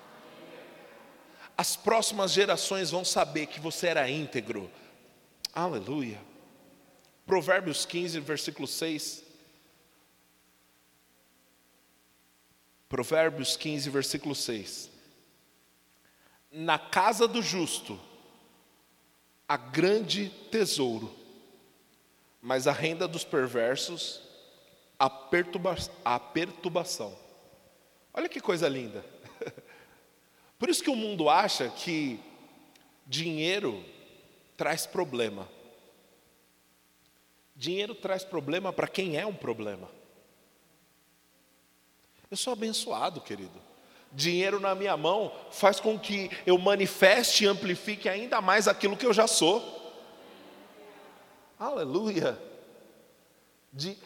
As próximas gerações vão saber que você era íntegro. Aleluia. Provérbios 15, versículo 6. Provérbios 15, versículo 6 na casa do justo há grande tesouro, mas a renda dos perversos a, perturba a perturbação. Olha que coisa linda. Por isso que o mundo acha que dinheiro traz problema. Dinheiro traz problema para quem é um problema. Eu sou abençoado, querido dinheiro na minha mão faz com que eu manifeste e amplifique ainda mais aquilo que eu já sou. Aleluia. De,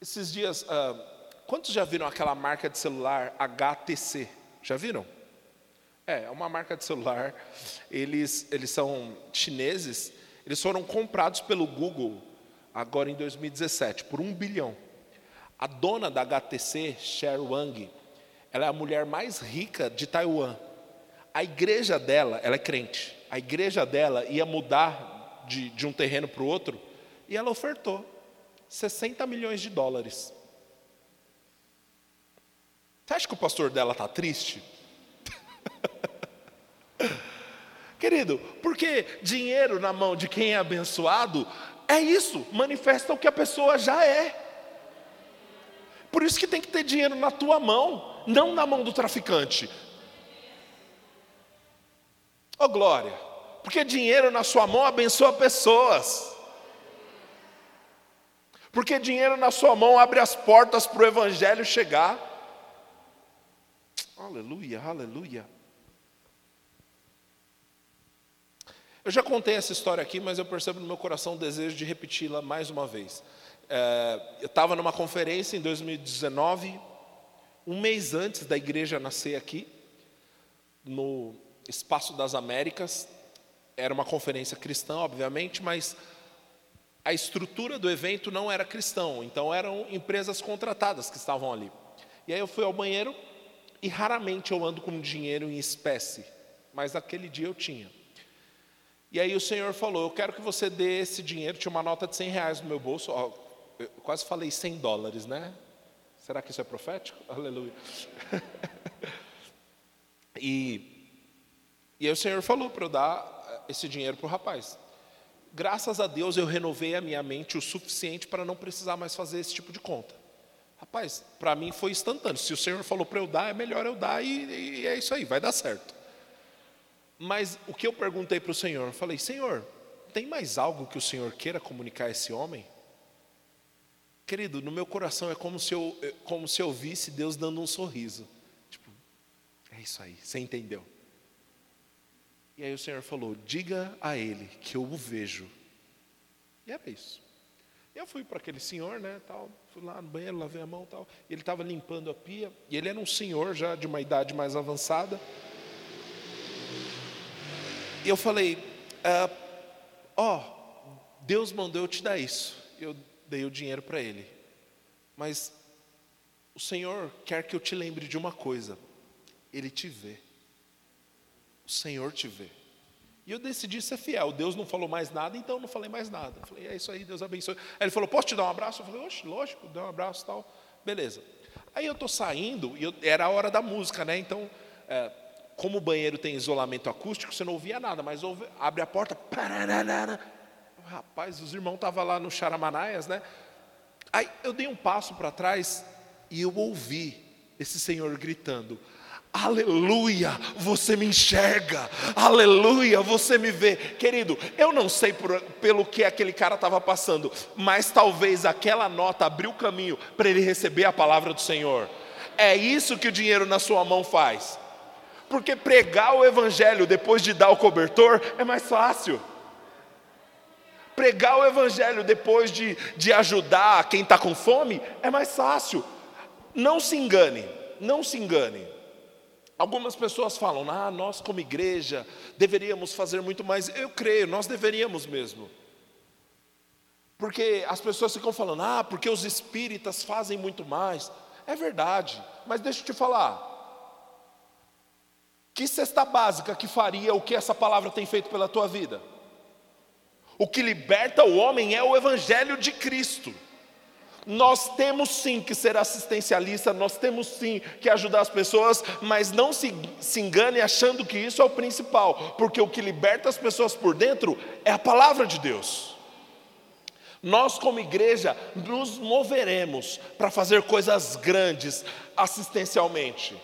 esses dias, uh, quantos já viram aquela marca de celular HTC? Já viram? É, é uma marca de celular. Eles, eles são chineses. Eles foram comprados pelo Google agora em 2017 por um bilhão. A dona da HTC, Cher Wang, ela é a mulher mais rica de Taiwan. A igreja dela, ela é crente. A igreja dela ia mudar de, de um terreno para o outro e ela ofertou 60 milhões de dólares. Você acha que o pastor dela está triste? Querido, porque dinheiro na mão de quem é abençoado é isso, manifesta o que a pessoa já é. Por isso que tem que ter dinheiro na tua mão não na mão do traficante. Oh glória, porque dinheiro na sua mão abençoa pessoas. Porque dinheiro na sua mão abre as portas para o Evangelho chegar. Aleluia, aleluia. Eu já contei essa história aqui, mas eu percebo no meu coração o desejo de repeti-la mais uma vez. É, eu estava numa conferência em 2019 um mês antes da igreja nascer aqui, no Espaço das Américas, era uma conferência cristã, obviamente, mas a estrutura do evento não era cristão, então eram empresas contratadas que estavam ali. E aí eu fui ao banheiro e raramente eu ando com dinheiro em espécie, mas naquele dia eu tinha. E aí o Senhor falou: Eu quero que você dê esse dinheiro. Tinha uma nota de 100 reais no meu bolso. Ó, eu quase falei 100 dólares, né? Será que isso é profético? Aleluia. e, e aí o Senhor falou para eu dar esse dinheiro para o rapaz. Graças a Deus eu renovei a minha mente o suficiente para não precisar mais fazer esse tipo de conta. Rapaz, para mim foi instantâneo. Se o Senhor falou para eu dar, é melhor eu dar e, e é isso aí, vai dar certo. Mas o que eu perguntei para o Senhor? Falei, Senhor, tem mais algo que o Senhor queira comunicar a esse homem? Querido, no meu coração é como se eu, é como se eu visse Deus dando um sorriso. Tipo, é isso aí, você entendeu? E aí o Senhor falou: diga a ele que eu o vejo. E era isso. Eu fui para aquele senhor, né, tal, fui lá no banheiro, lavei a mão, tal. Ele estava limpando a pia. E ele era um senhor já de uma idade mais avançada. E eu falei: ah, ó, Deus mandou eu te dar isso. Eu dei o dinheiro para ele. Mas o Senhor quer que eu te lembre de uma coisa: Ele te vê. O Senhor te vê. E eu decidi ser fiel. Deus não falou mais nada, então eu não falei mais nada. Eu falei, é isso aí, Deus abençoe. Aí ele falou, posso te dar um abraço? Eu falei, oxe, lógico, dá um abraço e tal. Beleza. Aí eu estou saindo, e eu, era a hora da música, né? Então, é, como o banheiro tem isolamento acústico, você não ouvia nada, mas ouve, abre a porta, rapaz, os irmãos estavam lá no Charamanaias, né? Aí eu dei um passo para trás e eu ouvi esse senhor gritando: Aleluia, você me enxerga. Aleluia, você me vê. Querido, eu não sei por, pelo que aquele cara estava passando, mas talvez aquela nota abriu o caminho para ele receber a palavra do Senhor. É isso que o dinheiro na sua mão faz. Porque pregar o evangelho depois de dar o cobertor é mais fácil. Pregar o evangelho depois de, de ajudar quem está com fome é mais fácil. Não se engane, não se engane. Algumas pessoas falam, ah, nós como igreja deveríamos fazer muito mais. Eu creio, nós deveríamos mesmo. Porque as pessoas ficam falando, ah, porque os espíritas fazem muito mais. É verdade, mas deixa eu te falar. Que cesta básica que faria o que essa palavra tem feito pela tua vida? O que liberta o homem é o Evangelho de Cristo. Nós temos sim que ser assistencialista, nós temos sim que ajudar as pessoas, mas não se, se engane achando que isso é o principal, porque o que liberta as pessoas por dentro é a palavra de Deus. Nós, como igreja, nos moveremos para fazer coisas grandes assistencialmente.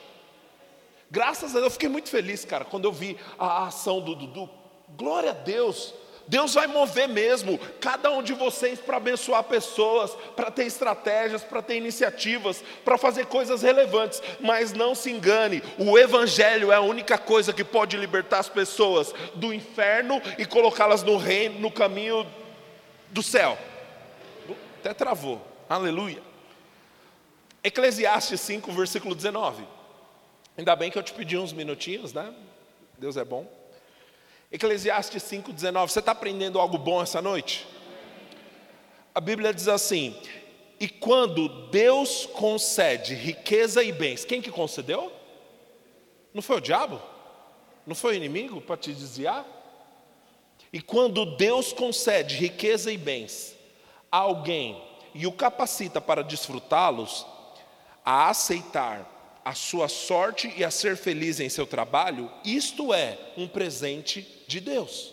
Graças a Deus, eu fiquei muito feliz, cara, quando eu vi a ação do Dudu. Glória a Deus. Deus vai mover mesmo cada um de vocês para abençoar pessoas, para ter estratégias, para ter iniciativas, para fazer coisas relevantes. Mas não se engane, o Evangelho é a única coisa que pode libertar as pessoas do inferno e colocá-las no reino, no caminho do céu. Até travou, aleluia. Eclesiastes 5, versículo 19. Ainda bem que eu te pedi uns minutinhos, né? Deus é bom. Eclesiastes 5,19. Você está aprendendo algo bom essa noite? A Bíblia diz assim: E quando Deus concede riqueza e bens, quem que concedeu? Não foi o diabo? Não foi o inimigo para te desviar? E quando Deus concede riqueza e bens a alguém e o capacita para desfrutá-los, a aceitar a sua sorte e a ser feliz em seu trabalho, isto é um presente de Deus.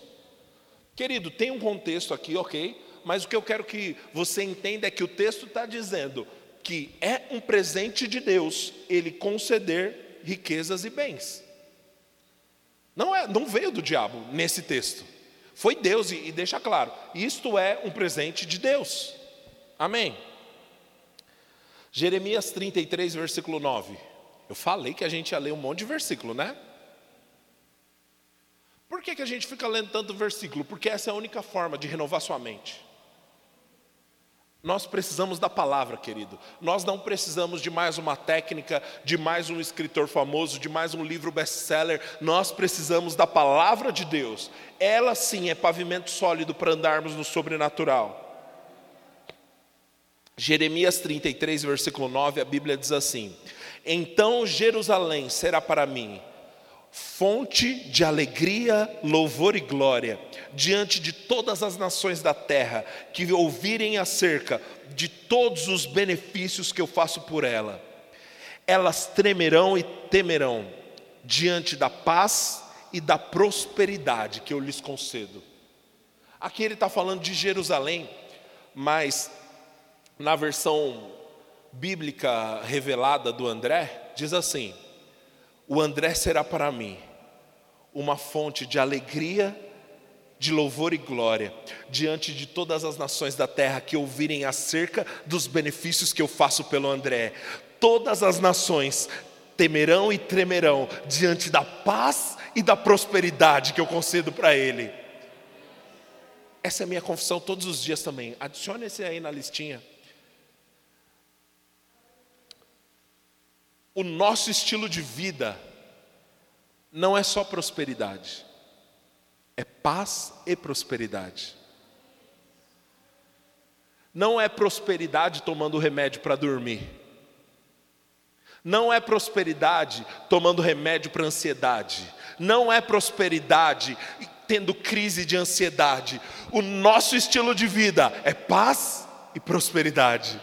Querido, tem um contexto aqui, ok, mas o que eu quero que você entenda é que o texto está dizendo que é um presente de Deus ele conceder riquezas e bens. Não, é, não veio do diabo nesse texto. Foi Deus, e, e deixa claro, isto é um presente de Deus. Amém. Jeremias 33, versículo 9. Eu falei que a gente ia ler um monte de versículo, né? Por que, que a gente fica lendo tanto versículo? Porque essa é a única forma de renovar sua mente. Nós precisamos da palavra, querido. Nós não precisamos de mais uma técnica, de mais um escritor famoso, de mais um livro best-seller. Nós precisamos da palavra de Deus. Ela sim é pavimento sólido para andarmos no sobrenatural. Jeremias 33, versículo 9, a Bíblia diz assim: então Jerusalém será para mim fonte de alegria, louvor e glória, diante de todas as nações da terra que ouvirem acerca de todos os benefícios que eu faço por ela. Elas tremerão e temerão diante da paz e da prosperidade que eu lhes concedo. Aqui ele está falando de Jerusalém, mas na versão bíblica revelada do André, diz assim: O André será para mim uma fonte de alegria, de louvor e glória, diante de todas as nações da terra que ouvirem acerca dos benefícios que eu faço pelo André. Todas as nações temerão e tremerão diante da paz e da prosperidade que eu concedo para ele. Essa é a minha confissão todos os dias também. Adicione esse aí na listinha. O nosso estilo de vida não é só prosperidade, é paz e prosperidade. Não é prosperidade tomando remédio para dormir. Não é prosperidade tomando remédio para ansiedade. Não é prosperidade tendo crise de ansiedade. O nosso estilo de vida é paz e prosperidade.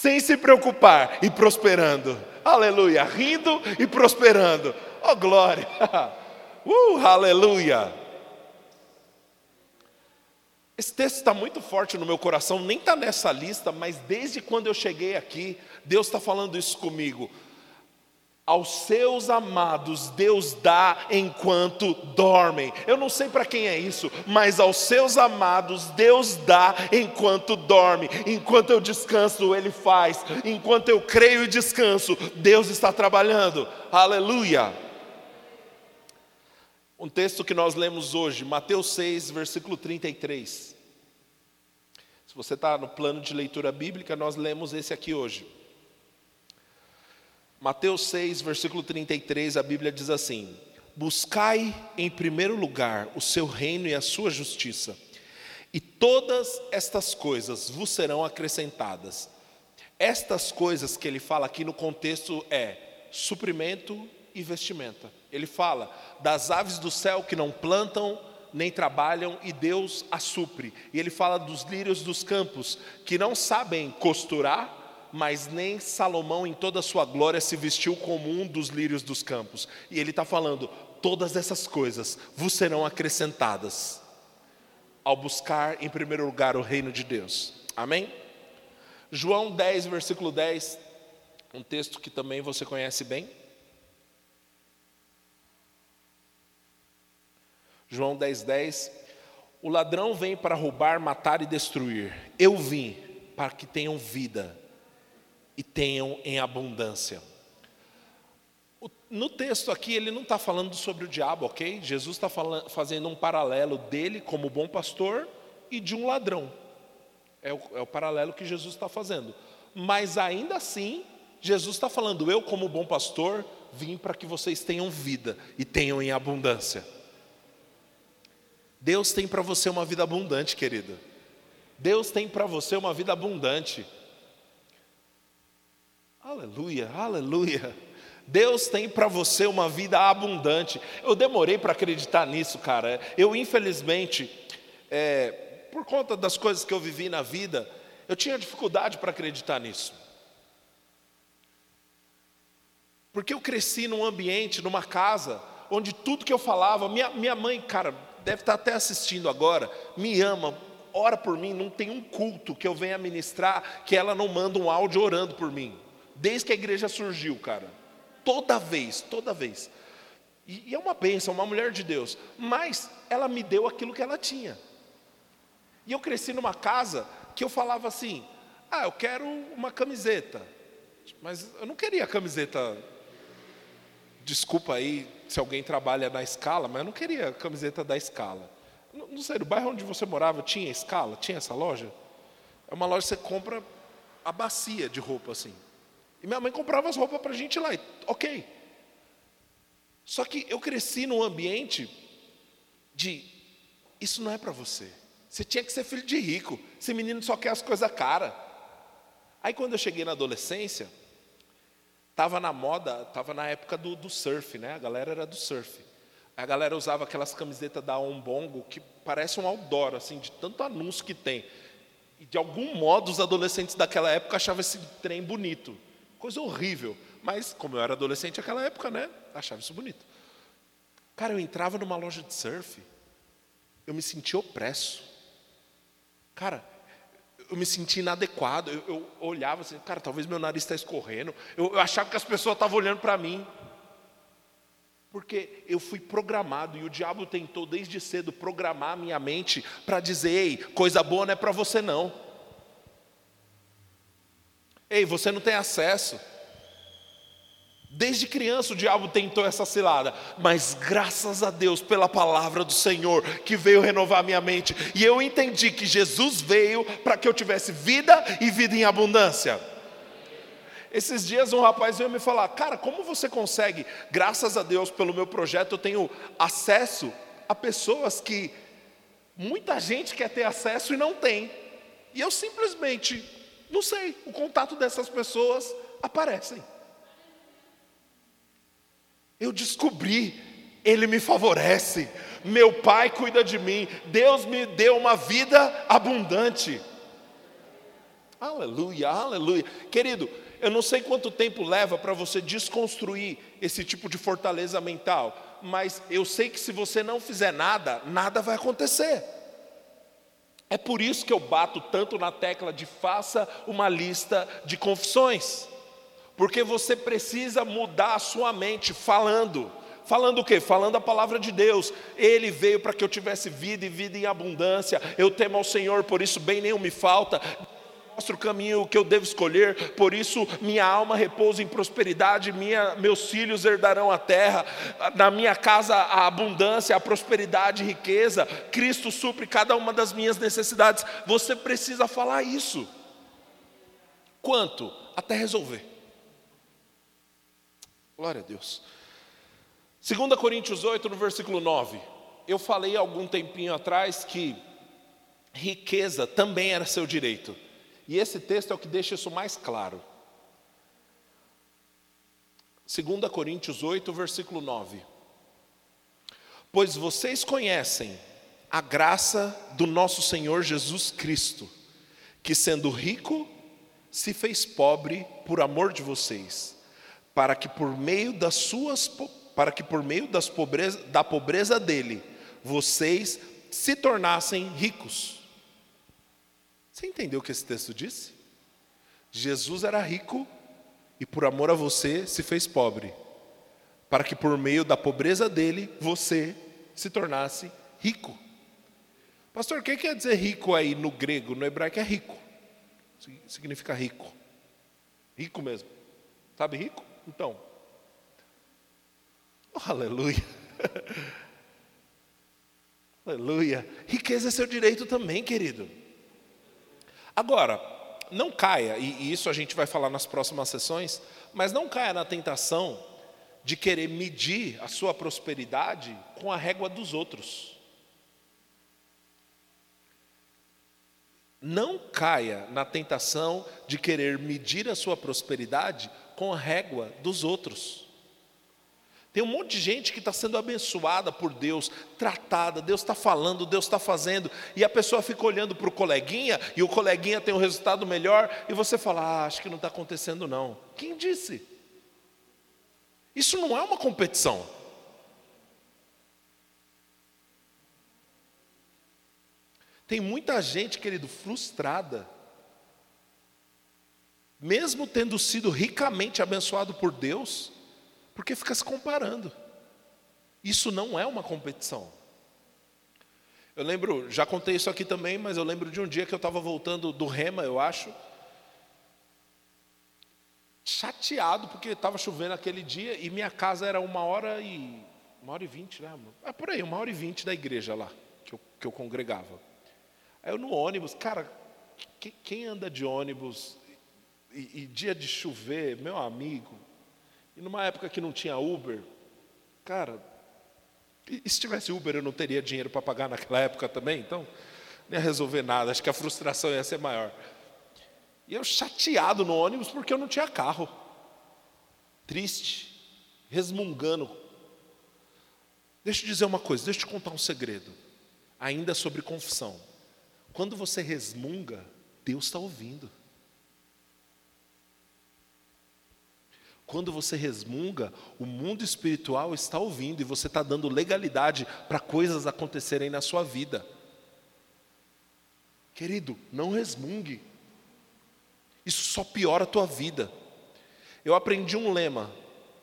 Sem se preocupar e prosperando. Aleluia. Rindo e prosperando. Oh glória. Uh, aleluia. Esse texto está muito forte no meu coração, nem está nessa lista, mas desde quando eu cheguei aqui, Deus está falando isso comigo. Aos seus amados Deus dá enquanto dormem. Eu não sei para quem é isso, mas aos seus amados Deus dá enquanto dorme. Enquanto eu descanso, Ele faz. Enquanto eu creio e descanso, Deus está trabalhando. Aleluia. Um texto que nós lemos hoje, Mateus 6, versículo 33. Se você está no plano de leitura bíblica, nós lemos esse aqui hoje. Mateus 6, versículo 33, a Bíblia diz assim: Buscai em primeiro lugar o seu reino e a sua justiça, e todas estas coisas vos serão acrescentadas. Estas coisas que ele fala aqui no contexto é suprimento e vestimenta. Ele fala das aves do céu que não plantam nem trabalham e Deus as supre. E ele fala dos lírios dos campos que não sabem costurar, mas nem Salomão em toda a sua glória se vestiu como um dos lírios dos campos. E ele está falando: todas essas coisas vos serão acrescentadas ao buscar em primeiro lugar o reino de Deus. Amém? João 10, versículo 10, um texto que também você conhece bem. João 10, 10. O ladrão vem para roubar, matar e destruir. Eu vim para que tenham vida e tenham em abundância. No texto aqui, ele não está falando sobre o diabo, ok? Jesus está fazendo um paralelo dele como bom pastor e de um ladrão. É o, é o paralelo que Jesus está fazendo. Mas ainda assim, Jesus está falando: eu, como bom pastor, vim para que vocês tenham vida e tenham em abundância. Deus tem para você uma vida abundante, querido. Deus tem para você uma vida abundante. Aleluia, aleluia. Deus tem para você uma vida abundante. Eu demorei para acreditar nisso, cara. Eu, infelizmente, é, por conta das coisas que eu vivi na vida, eu tinha dificuldade para acreditar nisso. Porque eu cresci num ambiente, numa casa, onde tudo que eu falava, minha, minha mãe, cara, deve estar até assistindo agora, me ama, ora por mim, não tem um culto que eu venha ministrar que ela não manda um áudio orando por mim. Desde que a igreja surgiu, cara. Toda vez, toda vez. E, e é uma bênção, uma mulher de Deus. Mas ela me deu aquilo que ela tinha. E eu cresci numa casa que eu falava assim: ah, eu quero uma camiseta. Mas eu não queria camiseta. Desculpa aí se alguém trabalha na escala, mas eu não queria camiseta da escala. Não, não sei, no bairro onde você morava tinha escala? Tinha essa loja? É uma loja que você compra a bacia de roupa assim. E minha mãe comprava as roupas para a gente lá, e, ok. Só que eu cresci num ambiente de isso não é para você. Você tinha que ser filho de rico. Esse menino só quer as coisas cara. Aí quando eu cheguei na adolescência, tava na moda, tava na época do, do surf, né? A galera era do surf. A galera usava aquelas camisetas da Ombongo que parece um outdoor, assim, de tanto anúncio que tem. E de algum modo os adolescentes daquela época achavam esse trem bonito. Coisa horrível. Mas como eu era adolescente naquela época, né? Achava isso bonito. Cara, eu entrava numa loja de surf, eu me sentia opresso. Cara, eu me sentia inadequado. Eu, eu olhava assim, cara, talvez meu nariz está escorrendo. Eu, eu achava que as pessoas estavam olhando para mim. Porque eu fui programado e o diabo tentou desde cedo programar minha mente para dizer: ei, coisa boa não é para você não. Ei, você não tem acesso. Desde criança o diabo tentou essa cilada, mas graças a Deus pela palavra do Senhor que veio renovar minha mente, e eu entendi que Jesus veio para que eu tivesse vida e vida em abundância. Esses dias um rapaz veio me falar: Cara, como você consegue? Graças a Deus, pelo meu projeto, eu tenho acesso a pessoas que muita gente quer ter acesso e não tem. E eu simplesmente, não sei, o contato dessas pessoas aparecem. Eu descobri, Ele me favorece, meu Pai cuida de mim, Deus me deu uma vida abundante. Aleluia, aleluia. Querido, eu não sei quanto tempo leva para você desconstruir esse tipo de fortaleza mental, mas eu sei que se você não fizer nada, nada vai acontecer. É por isso que eu bato tanto na tecla de faça uma lista de confissões, porque você precisa mudar a sua mente falando. Falando o quê? Falando a palavra de Deus. Ele veio para que eu tivesse vida e vida em abundância. Eu temo ao Senhor, por isso bem nenhum me falta mostra o caminho que eu devo escolher, por isso minha alma repousa em prosperidade, minha, meus filhos herdarão a terra, na minha casa a abundância, a prosperidade, riqueza, Cristo supre cada uma das minhas necessidades. Você precisa falar isso. Quanto? Até resolver. Glória a Deus. 2 Coríntios 8, no versículo 9. Eu falei algum tempinho atrás que riqueza também era seu direito. E esse texto é o que deixa isso mais claro. 2 Coríntios 8, versículo 9. Pois vocês conhecem a graça do nosso Senhor Jesus Cristo, que sendo rico, se fez pobre por amor de vocês, para que por meio das suas para que por meio das pobreza, da pobreza dele, vocês se tornassem ricos. Você entendeu o que esse texto disse? Jesus era rico e por amor a você se fez pobre, para que por meio da pobreza dele você se tornasse rico. Pastor, o que quer dizer rico aí no grego? No hebraico é rico. Significa rico. Rico mesmo. Sabe rico? Então. Oh, aleluia. aleluia. Riqueza é seu direito também, querido. Agora, não caia, e isso a gente vai falar nas próximas sessões, mas não caia na tentação de querer medir a sua prosperidade com a régua dos outros. Não caia na tentação de querer medir a sua prosperidade com a régua dos outros. Tem um monte de gente que está sendo abençoada por Deus, tratada, Deus está falando, Deus está fazendo, e a pessoa fica olhando para o coleguinha, e o coleguinha tem um resultado melhor, e você fala, ah, acho que não está acontecendo não. Quem disse? Isso não é uma competição. Tem muita gente, querido, frustrada, mesmo tendo sido ricamente abençoado por Deus, porque fica se comparando. Isso não é uma competição. Eu lembro, já contei isso aqui também, mas eu lembro de um dia que eu estava voltando do Rema, eu acho, chateado porque estava chovendo aquele dia e minha casa era uma hora e uma hora e vinte, né? É por aí, uma hora e vinte da igreja lá que eu, que eu congregava. Aí eu no ônibus, cara, quem anda de ônibus e, e dia de chover, meu amigo, e numa época que não tinha Uber, cara, e se tivesse Uber eu não teria dinheiro para pagar naquela época também, então não ia resolver nada, acho que a frustração ia ser maior. E eu chateado no ônibus porque eu não tinha carro. triste, resmungando. Deixa eu dizer uma coisa, deixa eu te contar um segredo, ainda sobre confissão. Quando você resmunga, Deus está ouvindo. Quando você resmunga, o mundo espiritual está ouvindo e você está dando legalidade para coisas acontecerem na sua vida. Querido, não resmungue. Isso só piora a tua vida. Eu aprendi um lema,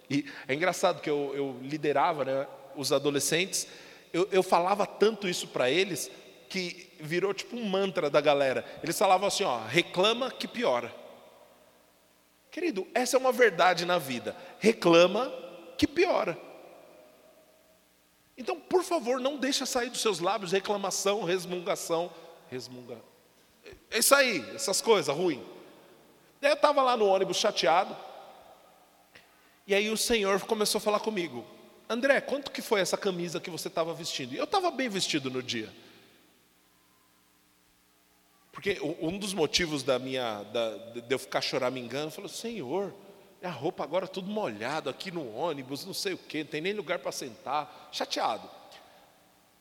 e é engraçado que eu, eu liderava né, os adolescentes, eu, eu falava tanto isso para eles, que virou tipo um mantra da galera. Eles falavam assim: ó, reclama que piora. Querido, essa é uma verdade na vida. Reclama que piora. Então, por favor, não deixa sair dos seus lábios reclamação, resmungação, resmunga. É isso aí, essas coisas ruins. Eu estava lá no ônibus chateado, e aí o Senhor começou a falar comigo. André, quanto que foi essa camisa que você estava vestindo? Eu estava bem vestido no dia. Porque um dos motivos da minha, da, de eu ficar choramingando, eu falei, Senhor, a roupa agora tudo molhado aqui no ônibus, não sei o quê, não tem nem lugar para sentar, chateado.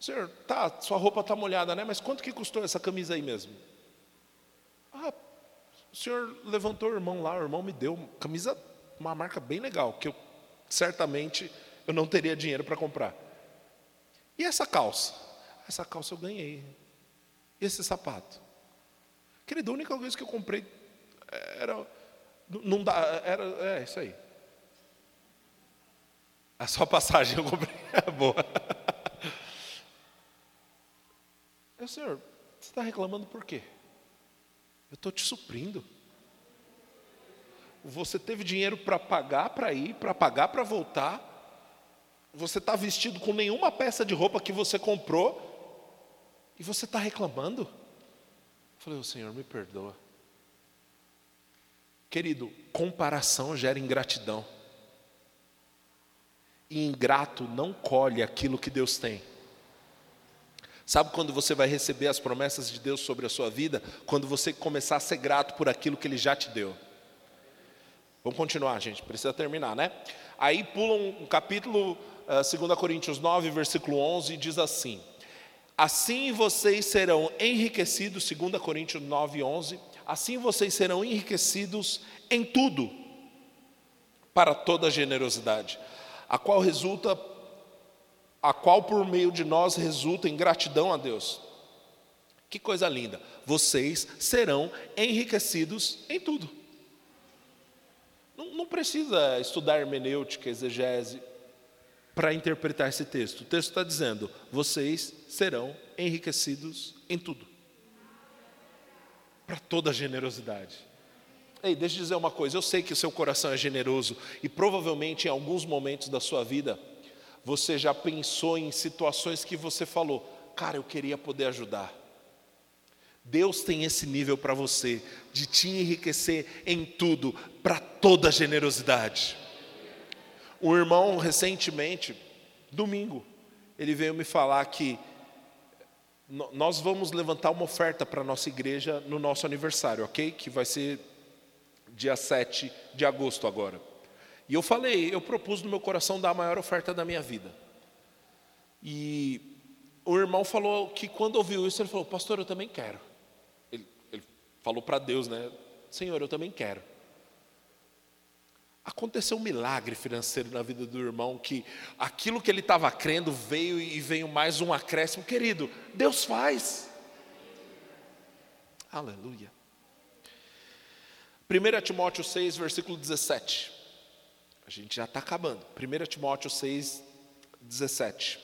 Senhor, tá, sua roupa está molhada, né? Mas quanto que custou essa camisa aí mesmo? Ah, o senhor levantou o irmão lá, o irmão me deu camisa, uma marca bem legal, que eu certamente eu não teria dinheiro para comprar. E essa calça? Essa calça eu ganhei. E esse sapato? Querido, a única coisa que eu comprei era. Não dá, era. É isso aí. A sua passagem eu comprei. É boa. É, senhor, você está reclamando por quê? Eu estou te suprindo. Você teve dinheiro para pagar para ir, para pagar para voltar. Você está vestido com nenhuma peça de roupa que você comprou. E você está reclamando? Falei, o Senhor me perdoa. Querido, comparação gera ingratidão. E ingrato não colhe aquilo que Deus tem. Sabe quando você vai receber as promessas de Deus sobre a sua vida? Quando você começar a ser grato por aquilo que Ele já te deu. Vamos continuar, gente, precisa terminar, né? Aí pula um capítulo, uh, 2 Coríntios 9, versículo 11, diz assim: Assim vocês serão enriquecidos, 2 Coríntios 9, 11. Assim vocês serão enriquecidos em tudo, para toda generosidade, a qual resulta, a qual por meio de nós resulta em gratidão a Deus. Que coisa linda! Vocês serão enriquecidos em tudo. Não, não precisa estudar hermenêutica, exegese, para interpretar esse texto. O texto está dizendo: vocês serão enriquecidos em tudo. Para toda generosidade. Ei, deixa eu dizer uma coisa: eu sei que o seu coração é generoso e provavelmente em alguns momentos da sua vida você já pensou em situações que você falou, cara, eu queria poder ajudar. Deus tem esse nível para você, de te enriquecer em tudo, para toda generosidade. Um irmão recentemente, domingo, ele veio me falar que nós vamos levantar uma oferta para a nossa igreja no nosso aniversário, ok? Que vai ser dia 7 de agosto agora. E eu falei, eu propus no meu coração dar a maior oferta da minha vida. E o irmão falou que quando ouviu isso, ele falou, pastor, eu também quero. Ele, ele falou para Deus, né? Senhor, eu também quero. Aconteceu um milagre financeiro na vida do irmão, que aquilo que ele estava crendo veio e veio mais um acréscimo. Querido, Deus faz. Aleluia. 1 Timóteo 6, versículo 17. A gente já está acabando. 1 Timóteo 6, 17.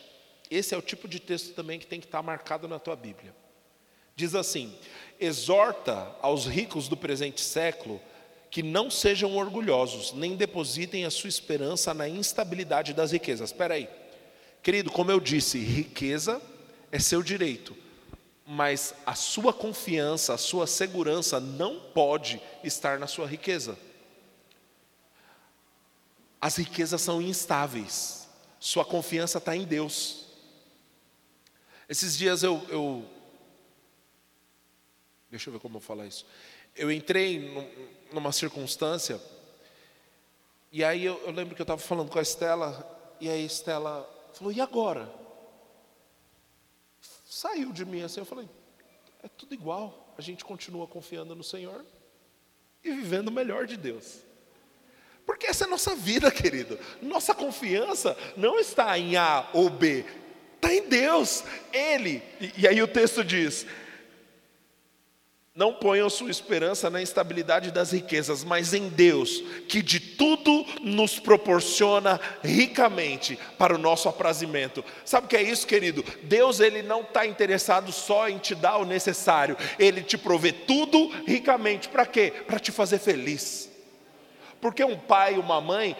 Esse é o tipo de texto também que tem que estar tá marcado na tua Bíblia. Diz assim: exorta aos ricos do presente século que não sejam orgulhosos, nem depositem a sua esperança na instabilidade das riquezas. Espera aí. Querido, como eu disse, riqueza é seu direito, mas a sua confiança, a sua segurança não pode estar na sua riqueza. As riquezas são instáveis, sua confiança está em Deus. Esses dias eu, eu. Deixa eu ver como eu falar isso. Eu entrei numa circunstância E aí eu, eu lembro que eu estava falando com a Estela, e aí a Estela falou: e agora? Saiu de mim assim, eu falei: é tudo igual, a gente continua confiando no Senhor e vivendo o melhor de Deus. Porque essa é a nossa vida, querido. Nossa confiança não está em A ou B, está em Deus. Ele, e, e aí o texto diz: não ponham sua esperança na instabilidade das riquezas, mas em Deus, que de tudo nos proporciona ricamente para o nosso aprazimento. Sabe o que é isso, querido? Deus ele não está interessado só em te dar o necessário, Ele te provê tudo ricamente. Para quê? Para te fazer feliz. Porque um pai uma mãe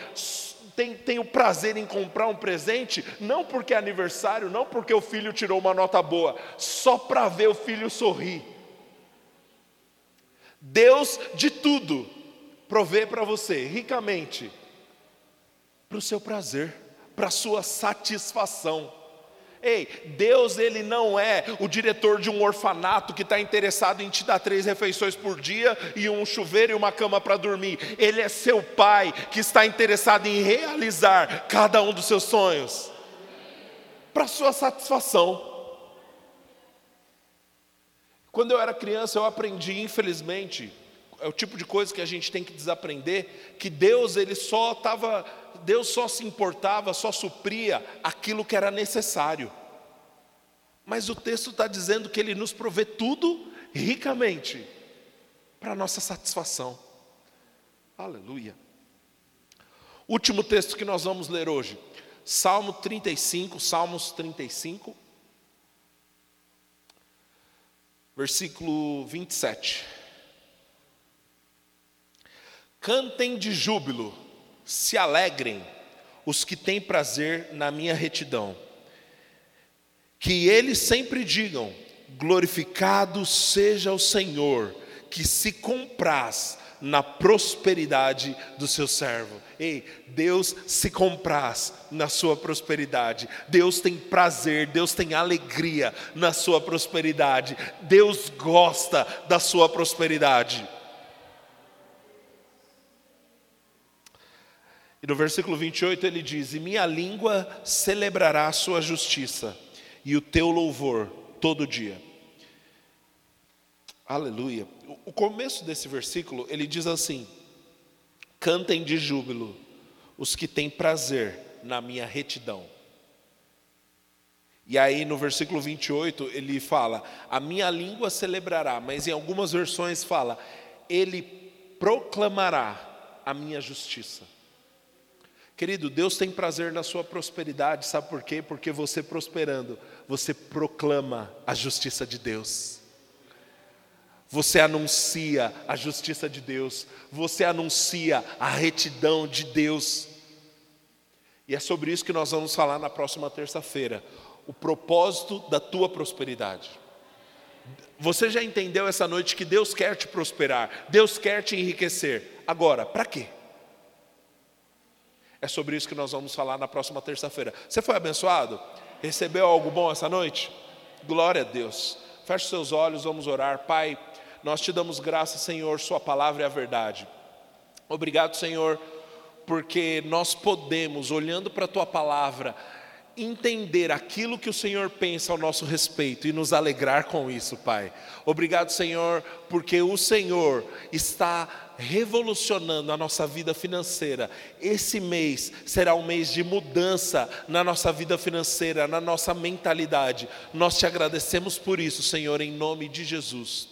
tem, tem o prazer em comprar um presente, não porque é aniversário, não porque o filho tirou uma nota boa, só para ver o filho sorrir. Deus de tudo provê para você ricamente, para o seu prazer, para a sua satisfação. Ei, Deus ele não é o diretor de um orfanato que está interessado em te dar três refeições por dia e um chuveiro e uma cama para dormir. Ele é seu pai que está interessado em realizar cada um dos seus sonhos para sua satisfação. Quando eu era criança, eu aprendi, infelizmente, é o tipo de coisa que a gente tem que desaprender, que Deus ele só estava, Deus só se importava, só supria aquilo que era necessário. Mas o texto está dizendo que Ele nos provê tudo ricamente para nossa satisfação. Aleluia. Último texto que nós vamos ler hoje, Salmo 35, Salmos 35. Versículo 27. Cantem de júbilo, se alegrem os que têm prazer na minha retidão. Que eles sempre digam: glorificado seja o Senhor, que se compraz na prosperidade do seu servo. Ei, Deus se compraz na sua prosperidade. Deus tem prazer, Deus tem alegria na sua prosperidade. Deus gosta da sua prosperidade. E no versículo 28 ele diz: E minha língua celebrará a sua justiça, e o teu louvor todo dia. Aleluia. O começo desse versículo, ele diz assim: Cantem de júbilo os que têm prazer na minha retidão. E aí no versículo 28 ele fala: A minha língua celebrará, mas em algumas versões fala: Ele proclamará a minha justiça. Querido, Deus tem prazer na sua prosperidade, sabe por quê? Porque você prosperando, você proclama a justiça de Deus você anuncia a justiça de Deus, você anuncia a retidão de Deus. E é sobre isso que nós vamos falar na próxima terça-feira. O propósito da tua prosperidade. Você já entendeu essa noite que Deus quer te prosperar, Deus quer te enriquecer. Agora, para quê? É sobre isso que nós vamos falar na próxima terça-feira. Você foi abençoado? Recebeu algo bom essa noite? Glória a Deus. Feche seus olhos, vamos orar. Pai, nós te damos graça, Senhor, Sua palavra é a verdade. Obrigado, Senhor, porque nós podemos, olhando para a Tua palavra, entender aquilo que o Senhor pensa ao nosso respeito e nos alegrar com isso, Pai. Obrigado, Senhor, porque o Senhor está revolucionando a nossa vida financeira. Esse mês será um mês de mudança na nossa vida financeira, na nossa mentalidade. Nós te agradecemos por isso, Senhor, em nome de Jesus.